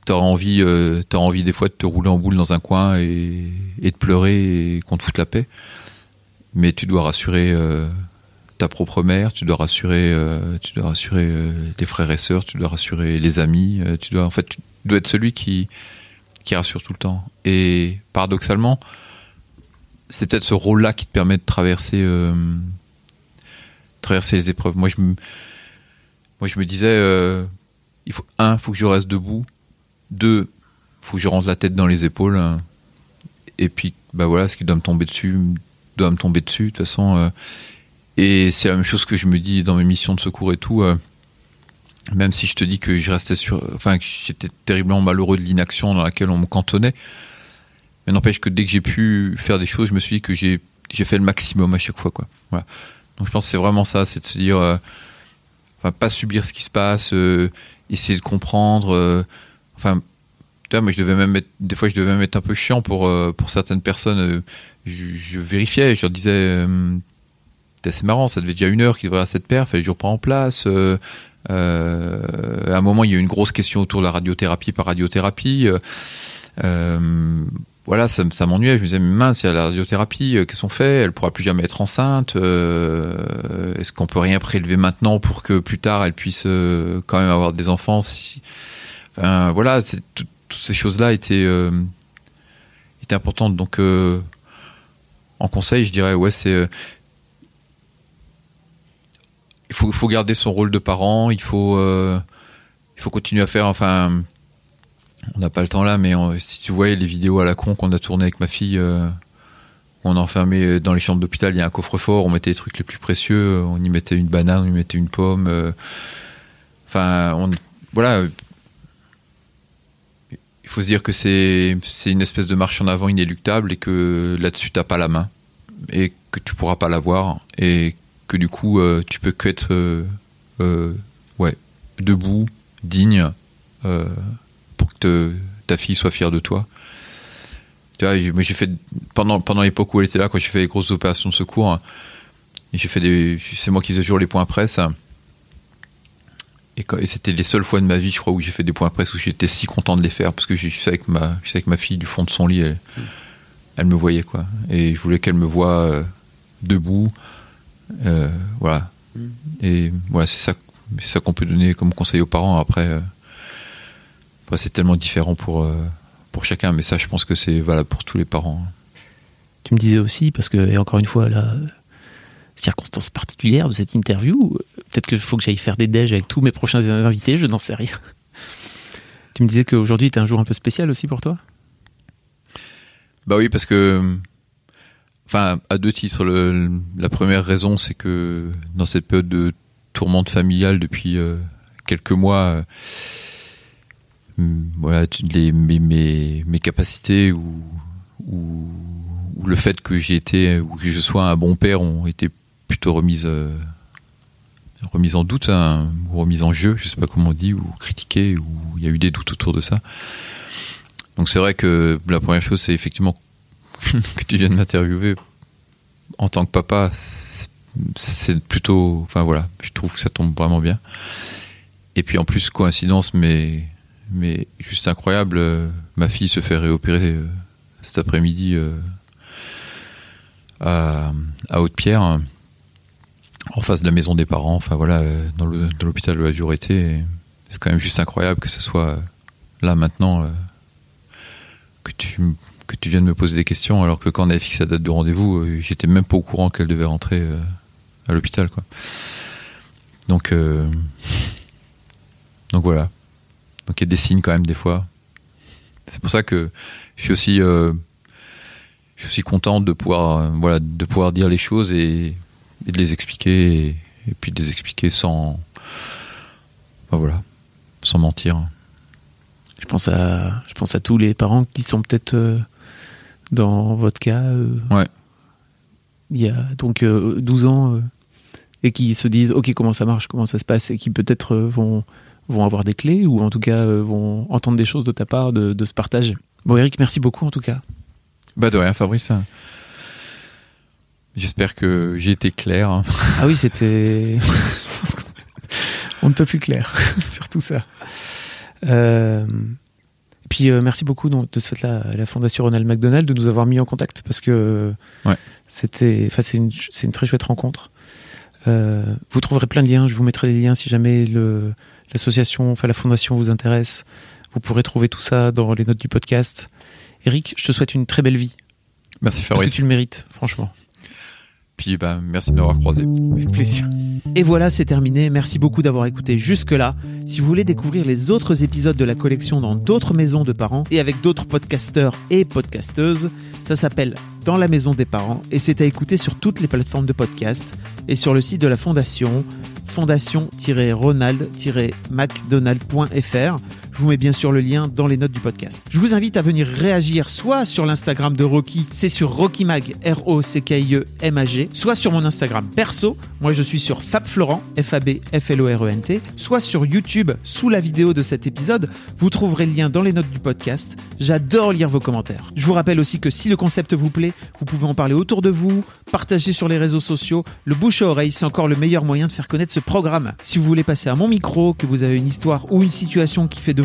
t'auras envie, euh, t'auras envie des fois de te rouler en boule dans un coin et, et de pleurer et qu'on te foute la paix. Mais tu dois rassurer euh, ta propre mère, tu dois rassurer, euh, tu dois rassurer euh, les frères et sœurs, tu dois rassurer les amis. euh, tu dois, en fait, tu dois être celui qui qui rassure tout le temps. Et paradoxalement, c'est peut-être ce rôle-là qui te permet de traverser, euh, traverser les épreuves. Moi, je me, moi, je me disais, il faut un, faut que je reste debout. Deux, faut que je rentre la tête dans les épaules. Et puis, bah voilà, ce qui doit me tomber dessus, doit me tomber dessus. De toute façon, et c'est la même chose que je me dis dans mes missions de secours et tout. euh, même si je te dis que je restais sur, enfin, que j'étais terriblement malheureux de l'inaction dans laquelle on me cantonnait. Mais n'empêche que dès que j'ai pu faire des choses, je me suis dit que j'ai fait le maximum à chaque fois, quoi. Donc je pense que c'est vraiment ça, c'est de se dire, euh, enfin, pas subir ce qui se passe, euh, essayer de comprendre. enfin, vois, moi je devais même être, des fois je devais même être un peu chiant pour pour certaines personnes. je, je vérifiais, je leur disais, euh, c'est marrant, ça devait déjà une heure qu'il devrait à cette paire, fallait je reprends en place. euh, Euh, à un moment, il y a eu une grosse question autour de la radiothérapie par radiothérapie. Euh, voilà, ça, ça m'ennuyait. Je me disais, mince, il y a la radiothérapie, qu'est-ce qu'on fait Elle pourra plus jamais être enceinte. Est-ce qu'on peut rien prélever maintenant pour que plus tard elle puisse quand même avoir des enfants Voilà, toutes ces choses-là étaient, étaient importantes. Donc, en conseil, je dirais, ouais, c'est il faut, garder son rôle de parent, il faut, euh, il faut continuer à faire, enfin, on n'a pas le temps là, mais si tu voyais les vidéos à la con qu'on a tourné avec ma fille, euh, on enfermait dans les chambres d'hôpital, il y a un coffre-fort, on mettait les trucs les plus précieux, on y mettait une banane, on y mettait une pomme, euh, enfin, voilà. Il faut se dire que c'est, une espèce de marche en avant inéluctable et que là-dessus t'as pas la main et que tu pourras pas l'avoir que du coup euh, tu peux que être euh, euh, ouais, debout, digne, pour que ta fille soit fière de toi. Tu vois, j'ai fait pendant pendant l'époque où elle était là, quand j'ai fait les grosses opérations de secours, hein, c'est moi qui faisais toujours les points presse. Et, c'était les seules fois de ma vie, je crois, où j'ai fait des points presse où j'étais si content de les faire parce que je je avec ma fille du fond de son lit, elle, elle me voyait quoi, et je voulais qu'elle me voie debout, euh, voilà. Mm. Et voilà, c'est ça, c'est ça qu'on peut donner comme conseil aux parents. Après, euh, c'est tellement différent pour, euh, pour chacun, mais ça, je pense que c'est valable pour tous les parents. Tu me disais aussi, parce que, et encore une fois, la circonstance particulière de cette interview, peut-être qu'il faut que j'aille faire des déj avec tous mes prochains invités, je n'en sais rien. Tu me disais qu'aujourd'hui était un jour un peu spécial aussi pour toi? Bah oui, parce que Enfin, à deux titres. la première raison, c'est que dans cette période de tourmente familiale depuis euh, quelques mois, euh, voilà, les, mes, mes, mes, capacités ou, le fait que j'ai été ou que je sois un bon père ont été plutôt remises euh, remises en doute, hein, ou remises en jeu, je sais pas comment on dit, ou critiquées, ou il y a eu des doutes autour de ça. Donc c'est vrai que la première chose, c'est effectivement que tu viens de m'interviewer en tant que papa, c'est plutôt, enfin voilà, je trouve que ça tombe vraiment bien. Et puis en plus coïncidence, mais mais juste incroyable, euh, ma fille se fait réopérer euh, cet après-midi euh, à, Haute-Pierre, en face de la maison des parents. Enfin voilà, dans l'hôpital de la Dureté. C'est quand même juste incroyable que ce soit là maintenant que tu que tu viennes me poser des questions alors que quand on avait fixé la date de rendez-vous, euh, j'étais même pas au courant qu'elle devait rentrer euh, à l'hôpital quoi. Donc euh, donc voilà. Donc il y a des signes quand même des fois. C'est pour ça que je suis aussi je suis aussi content de pouvoir voilà de pouvoir dire les choses et, de les expliquer et, puis de les expliquer sans voilà sans mentir. Je pense à, je pense à tous les parents qui sont peut-être dans votre cas. Euh, ouais. Il y a donc 12 euh, ans euh, et qui se disent ok comment ça marche, comment ça se passe et qui peut-être vont vont avoir des clés ou en tout cas vont entendre des choses de ta part de, de ce partage. Bon Eric, merci beaucoup en tout cas. Bah de rien Fabrice. J'espère que j'ai été clair. Hein. Ah oui, c'était. On ne peut plus clair sur tout ça. Euh... Puis euh, merci beaucoup donc, de ce fait-là à la Fondation Ronald McDonald de nous avoir mis en contact parce que c'était, enfin c'est une, une, très chouette rencontre. Euh, vous trouverez plein de liens, je vous mettrai des liens si jamais l'association, enfin la fondation vous intéresse. Vous pourrez trouver tout ça dans les notes du podcast. Eric, je te souhaite une très belle vie. Merci Fabrice. Parce que tu le mérites, franchement. Puis bah, merci de m'avoir croisé. Avec plaisir. Et voilà, c'est terminé. Merci beaucoup d'avoir écouté jusque-là. Si vous voulez découvrir les autres épisodes de la collection dans d'autres maisons de parents et avec d'autres podcasteurs et podcasteuses, ça s'appelle Dans la maison des parents et c'est à écouter sur toutes les plateformes de podcast et sur le site de la fondation fondation-ronald-macdonald.fr. Je vous mets bien sûr le lien dans les notes du podcast. Je vous invite à venir réagir soit sur l'Instagram de Rocky, c'est sur RockyMag, R-O-C-K-I-E-M-A-G, soit sur mon Instagram perso, moi je suis sur FabFlorent, F-A-B-F-L-O-R-E-N-T, soit sur YouTube, sous la vidéo de cet épisode, vous trouverez le lien dans les notes du podcast. J'adore lire vos commentaires. Je vous rappelle aussi que si le concept vous plaît, vous pouvez en parler autour de vous, partager sur les réseaux sociaux. Le bouche à oreille, c'est encore le meilleur moyen de faire connaître ce programme. Si vous voulez passer à mon micro, que vous avez une histoire ou une situation qui fait de